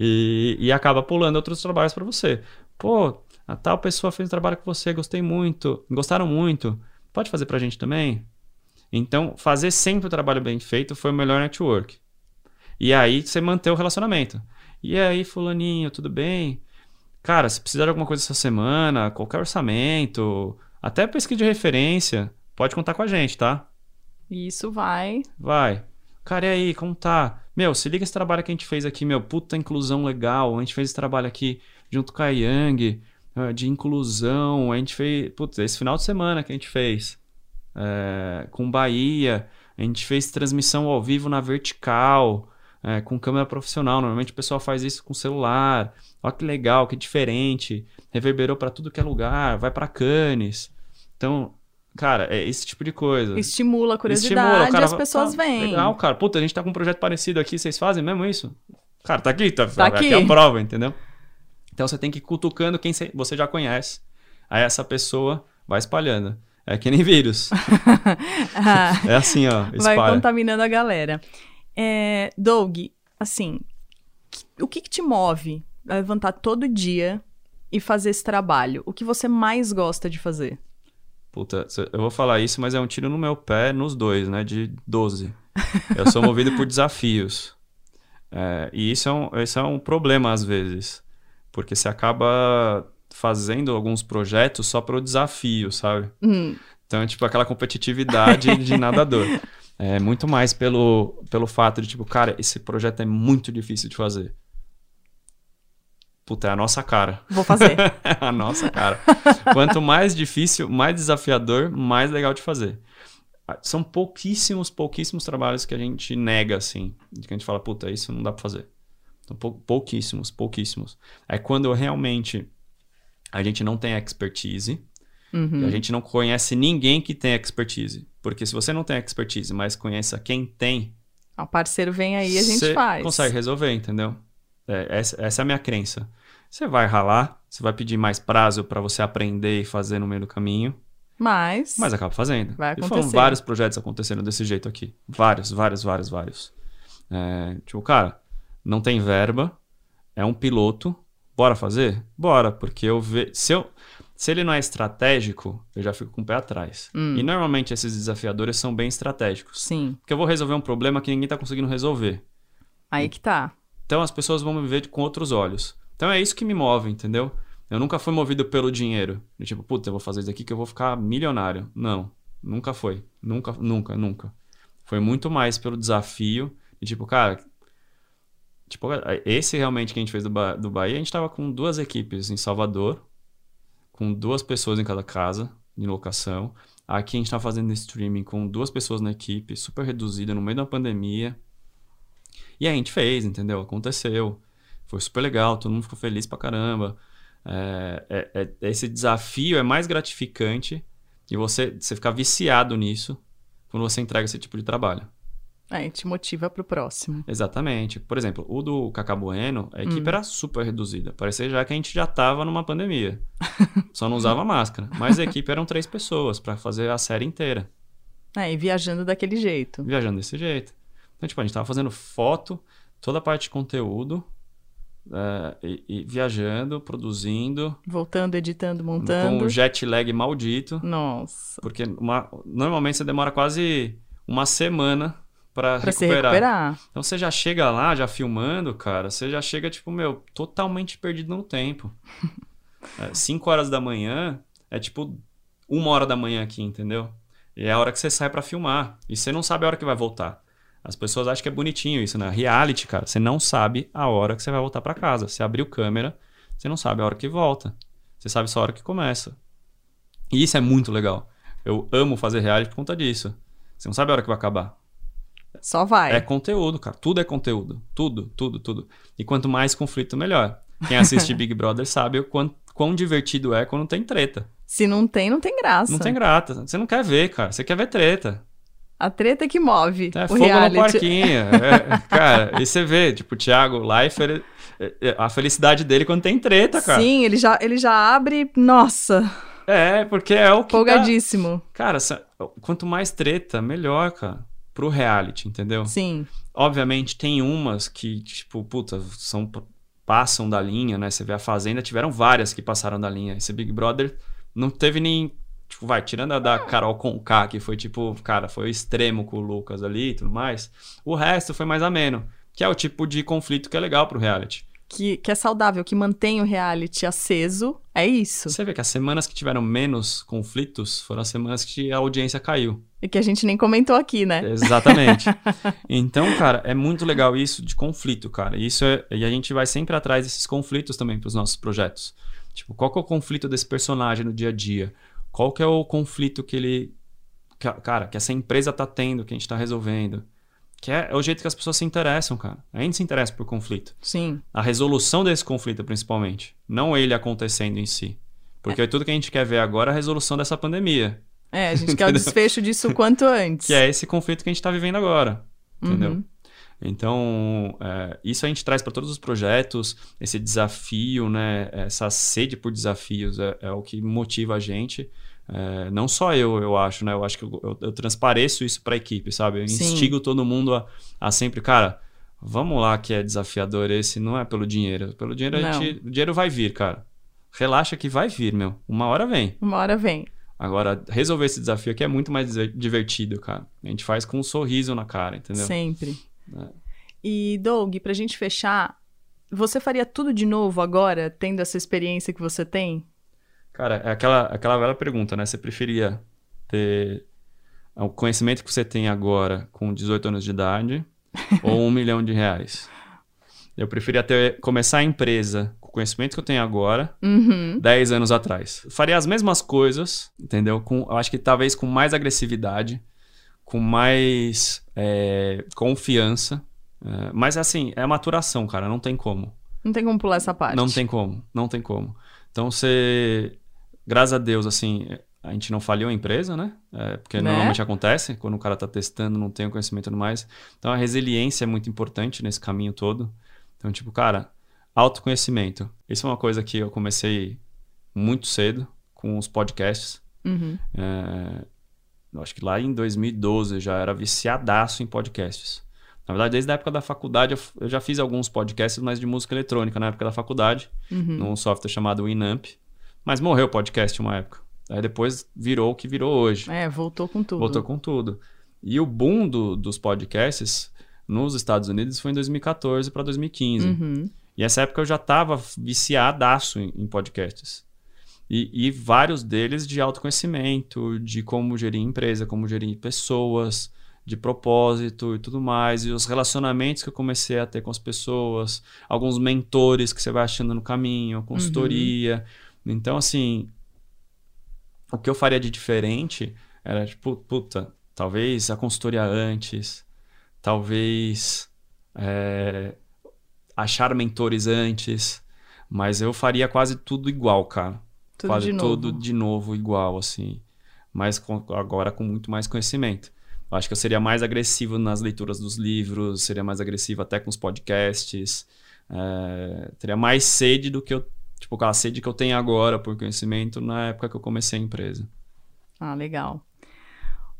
e, e acaba pulando outros trabalhos para você. Pô, a tal pessoa fez um trabalho com você, gostei muito, gostaram muito, pode fazer para a gente também? Então, fazer sempre o trabalho bem feito foi o melhor network. E aí você manter o relacionamento. E aí, fulaninho, tudo bem? Cara, se precisar de alguma coisa essa semana, qualquer orçamento, até pesquisa de referência, pode contar com a gente, tá? Isso vai. Vai. Cara, e aí, como tá? Meu, se liga esse trabalho que a gente fez aqui, meu, puta inclusão legal. A gente fez esse trabalho aqui junto com a Yang, eh, de inclusão. A gente fez, putz, esse final de semana que a gente fez é, com Bahia. A gente fez transmissão ao vivo na vertical, é, com câmera profissional. Normalmente o pessoal faz isso com celular. Olha que legal, que diferente. Reverberou para tudo que é lugar, vai para Cannes. Então, Cara, é esse tipo de coisa. Estimula a curiosidade e as pessoas tá, vêm. Legal, cara. Puta, a gente tá com um projeto parecido aqui, vocês fazem mesmo isso? Cara, tá aqui, tá, tá aqui. aqui a prova, entendeu? Então você tem que ir cutucando quem você já conhece. Aí essa pessoa vai espalhando. É que nem vírus. ah, é assim, ó. Espalha. Vai contaminando a galera. É, Doug, assim, o que, que te move a levantar todo dia e fazer esse trabalho? O que você mais gosta de fazer? Puta, eu vou falar isso, mas é um tiro no meu pé nos dois, né? De 12. Eu sou movido por desafios. É, e isso é, um, isso é um problema às vezes. Porque você acaba fazendo alguns projetos só para o desafio, sabe? Hum. Então, é tipo, aquela competitividade de nadador. É muito mais pelo, pelo fato de, tipo, cara, esse projeto é muito difícil de fazer. Puta, é a nossa cara. Vou fazer. a nossa cara. Quanto mais difícil, mais desafiador, mais legal de fazer. Ah, são pouquíssimos, pouquíssimos trabalhos que a gente nega, assim. De que a gente fala, puta, isso não dá pra fazer. São pou, pouquíssimos, pouquíssimos. É quando realmente a gente não tem expertise, uhum. a gente não conhece ninguém que tem expertise. Porque se você não tem expertise, mas conheça quem tem... O parceiro vem aí e a gente faz. consegue resolver, entendeu? É, essa, essa é a minha crença. Você vai ralar, você vai pedir mais prazo para você aprender e fazer no meio do caminho. Mas. Mas acaba fazendo. Vai acontecer. E foram vários projetos acontecendo desse jeito aqui. Vários, vários, vários, vários. É, tipo, cara, não tem verba, é um piloto, bora fazer? Bora, porque eu vejo. Se, eu... Se ele não é estratégico, eu já fico com o pé atrás. Hum. E normalmente esses desafiadores são bem estratégicos. Sim. Porque eu vou resolver um problema que ninguém tá conseguindo resolver. Aí que tá. Então as pessoas vão me ver com outros olhos. Então é isso que me move, entendeu? Eu nunca fui movido pelo dinheiro. De tipo, puta, eu vou fazer isso aqui que eu vou ficar milionário. Não, nunca foi. Nunca, nunca, nunca. Foi muito mais pelo desafio. E tipo, cara, tipo, esse realmente que a gente fez do, ba do Bahia, a gente tava com duas equipes em Salvador, com duas pessoas em cada casa, em locação. Aqui a gente tá fazendo streaming com duas pessoas na equipe, super reduzida, no meio da pandemia. E a gente fez, entendeu? Aconteceu. Foi super legal, todo mundo ficou feliz pra caramba. É, é, é, esse desafio é mais gratificante e você, você ficar viciado nisso quando você entrega esse tipo de trabalho. É, te motiva pro próximo. Exatamente. Por exemplo, o do Cacá Bueno, a equipe hum. era super reduzida. Parecia já que a gente já tava numa pandemia. Só não usava máscara. Mas a equipe eram três pessoas para fazer a série inteira. É, e viajando daquele jeito. Viajando desse jeito. Então, tipo, a gente tava fazendo foto, toda a parte de conteúdo, é, e, e, viajando, produzindo. Voltando, editando, montando. Com um jet lag maldito. Nossa. Porque uma, normalmente você demora quase uma semana para recuperar. recuperar. Então você já chega lá, já filmando, cara, você já chega, tipo, meu, totalmente perdido no tempo. 5 é, horas da manhã é tipo uma hora da manhã aqui, entendeu? E é a hora que você sai para filmar. E você não sabe a hora que vai voltar. As pessoas acham que é bonitinho isso, né? Reality, cara, você não sabe a hora que você vai voltar para casa. Você abriu câmera, você não sabe a hora que volta. Você sabe só a hora que começa. E isso é muito legal. Eu amo fazer reality por conta disso. Você não sabe a hora que vai acabar. Só vai. É conteúdo, cara. Tudo é conteúdo. Tudo, tudo, tudo. E quanto mais conflito, melhor. Quem assiste Big Brother sabe o quão, quão divertido é quando tem treta. Se não tem, não tem graça. Não tem graça. Você não quer ver, cara. Você quer ver treta. A treta que move. É fogo reality. no parquinho. É, cara, e você vê, tipo, o Thiago Leifert, é, é, a felicidade dele quando tem treta, cara. Sim, ele já, ele já abre. Nossa. É, porque é o que. Folgadíssimo. Tá... Cara, quanto mais treta, melhor, cara. Pro reality, entendeu? Sim. Obviamente, tem umas que, tipo, puta, são, passam da linha, né? Você vê a Fazenda, tiveram várias que passaram da linha. Esse Big Brother não teve nem Tipo, vai, tirando a da Carol Conká, que foi tipo, cara, foi o extremo com o Lucas ali e tudo mais. O resto foi mais ameno. Que é o tipo de conflito que é legal pro reality. que, que é saudável, que mantém o reality aceso, é isso. Você vê que as semanas que tiveram menos conflitos foram as semanas que a audiência caiu. E que a gente nem comentou aqui, né? Exatamente. então, cara, é muito legal isso de conflito, cara. Isso é, e a gente vai sempre atrás desses conflitos também para os nossos projetos. Tipo, qual que é o conflito desse personagem no dia a dia? Qual que é o conflito que ele. Que, cara, que essa empresa tá tendo, que a gente tá resolvendo? Que é, é, o jeito que as pessoas se interessam, cara. A gente se interessa por conflito. Sim. A resolução desse conflito, principalmente. Não ele acontecendo em si. Porque é. tudo que a gente quer ver agora é a resolução dessa pandemia. É, a gente quer o desfecho disso o quanto antes. que é esse conflito que a gente está vivendo agora. Entendeu? Uhum. Então, é, isso a gente traz para todos os projetos, esse desafio, né, essa sede por desafios é, é o que motiva a gente. É, não só eu, eu acho, né? Eu acho que eu, eu, eu transpareço isso para a equipe, sabe? Eu Sim. instigo todo mundo a, a, sempre, cara, vamos lá que é desafiador esse, não é pelo dinheiro. Pelo dinheiro a gente, o dinheiro vai vir, cara. Relaxa que vai vir, meu. Uma hora vem. Uma hora vem. Agora, resolver esse desafio aqui é muito mais divertido, cara. A gente faz com um sorriso na cara, entendeu? Sempre. É. E, Doug, pra gente fechar, você faria tudo de novo agora, tendo essa experiência que você tem? Cara, é aquela, aquela velha pergunta, né? Você preferia ter o conhecimento que você tem agora com 18 anos de idade ou um milhão de reais? Eu preferia ter, começar a empresa com o conhecimento que eu tenho agora, uhum. 10 anos atrás. Faria as mesmas coisas, entendeu? Com, eu acho que talvez com mais agressividade, com mais é, confiança. É, mas assim, é maturação, cara, não tem como. Não tem como pular essa parte. Não tem como, não tem como. Então você graças a Deus, assim, a gente não faliu a empresa, né? É, porque né? normalmente acontece, quando o cara está testando, não tem o conhecimento e tudo mais. Então a resiliência é muito importante nesse caminho todo. Então, tipo, cara, autoconhecimento. Isso é uma coisa que eu comecei muito cedo com os podcasts. Uhum. É, acho que lá em 2012 eu já era viciadaço em podcasts. Na verdade, desde a época da faculdade, eu, já fiz alguns podcasts, mas de música eletrônica na época da faculdade, uhum. num software chamado Winamp. Mas morreu o podcast uma época. Aí depois virou o que virou hoje. É, voltou com tudo. Voltou com tudo. E o boom do, dos podcasts nos Estados Unidos foi em 2014 para 2015. Uhum. E essa época eu já estava viciadaço em, em podcasts. E, e, vários deles de autoconhecimento, de como gerir empresa, como gerir pessoas, de propósito e tudo mais, e os relacionamentos que eu comecei a ter com as pessoas, alguns mentores que você vai achando no caminho, consultoria. Uhum. Então, assim, o que eu faria de diferente era, tipo, puta, talvez a consultoria antes, talvez é, achar mentores antes, mas eu faria quase tudo igual, cara. Tudo quase de tudo novo. de novo igual, assim. Mas com, agora com muito mais conhecimento. Eu acho que eu seria mais agressivo nas leituras dos livros, seria mais agressivo até com os podcasts. É, teria mais sede do que eu tipo, a sede que eu tenho agora por conhecimento na época que eu comecei a empresa. Ah, legal.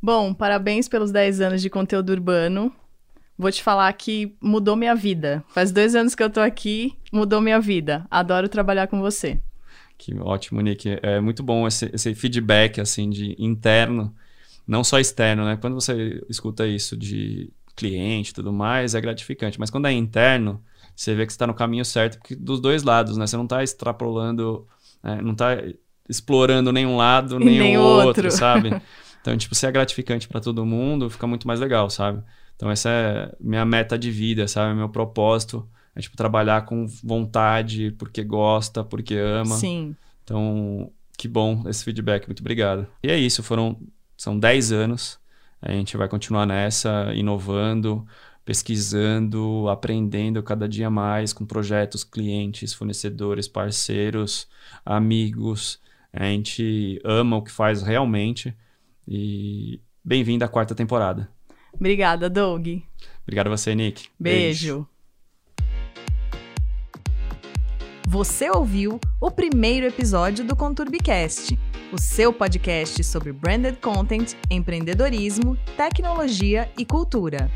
Bom, parabéns pelos 10 anos de conteúdo urbano. Vou te falar que mudou minha vida. Faz dois anos que eu tô aqui, mudou minha vida. Adoro trabalhar com você. Que ótimo, Nick. É muito bom esse, esse feedback, assim, de interno, não só externo, né? Quando você escuta isso de cliente e tudo mais, é gratificante. Mas quando é interno, você vê que está no caminho certo porque dos dois lados, né? Você não está extrapolando, né? não está explorando nenhum lado nem, nem o outro, outro sabe? Então, tipo, se é gratificante para todo mundo, fica muito mais legal, sabe? Então, essa é minha meta de vida, sabe? Meu propósito é, tipo, trabalhar com vontade, porque gosta, porque ama. Sim. Então, que bom esse feedback, muito obrigado. E é isso, foram, são 10 anos, a gente vai continuar nessa, inovando, pesquisando, aprendendo cada dia mais com projetos, clientes, fornecedores, parceiros, amigos. A gente ama o que faz realmente e bem-vindo à quarta temporada. Obrigada, Doug. Obrigado a você, Nick. Beijo. Beijo. Você ouviu o primeiro episódio do Conturbicast, o seu podcast sobre branded content, empreendedorismo, tecnologia e cultura.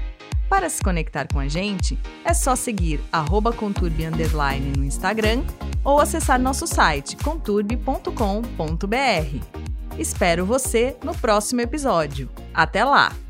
Para se conectar com a gente, é só seguir conturbe no Instagram ou acessar nosso site conturbe.com.br. Espero você no próximo episódio. Até lá!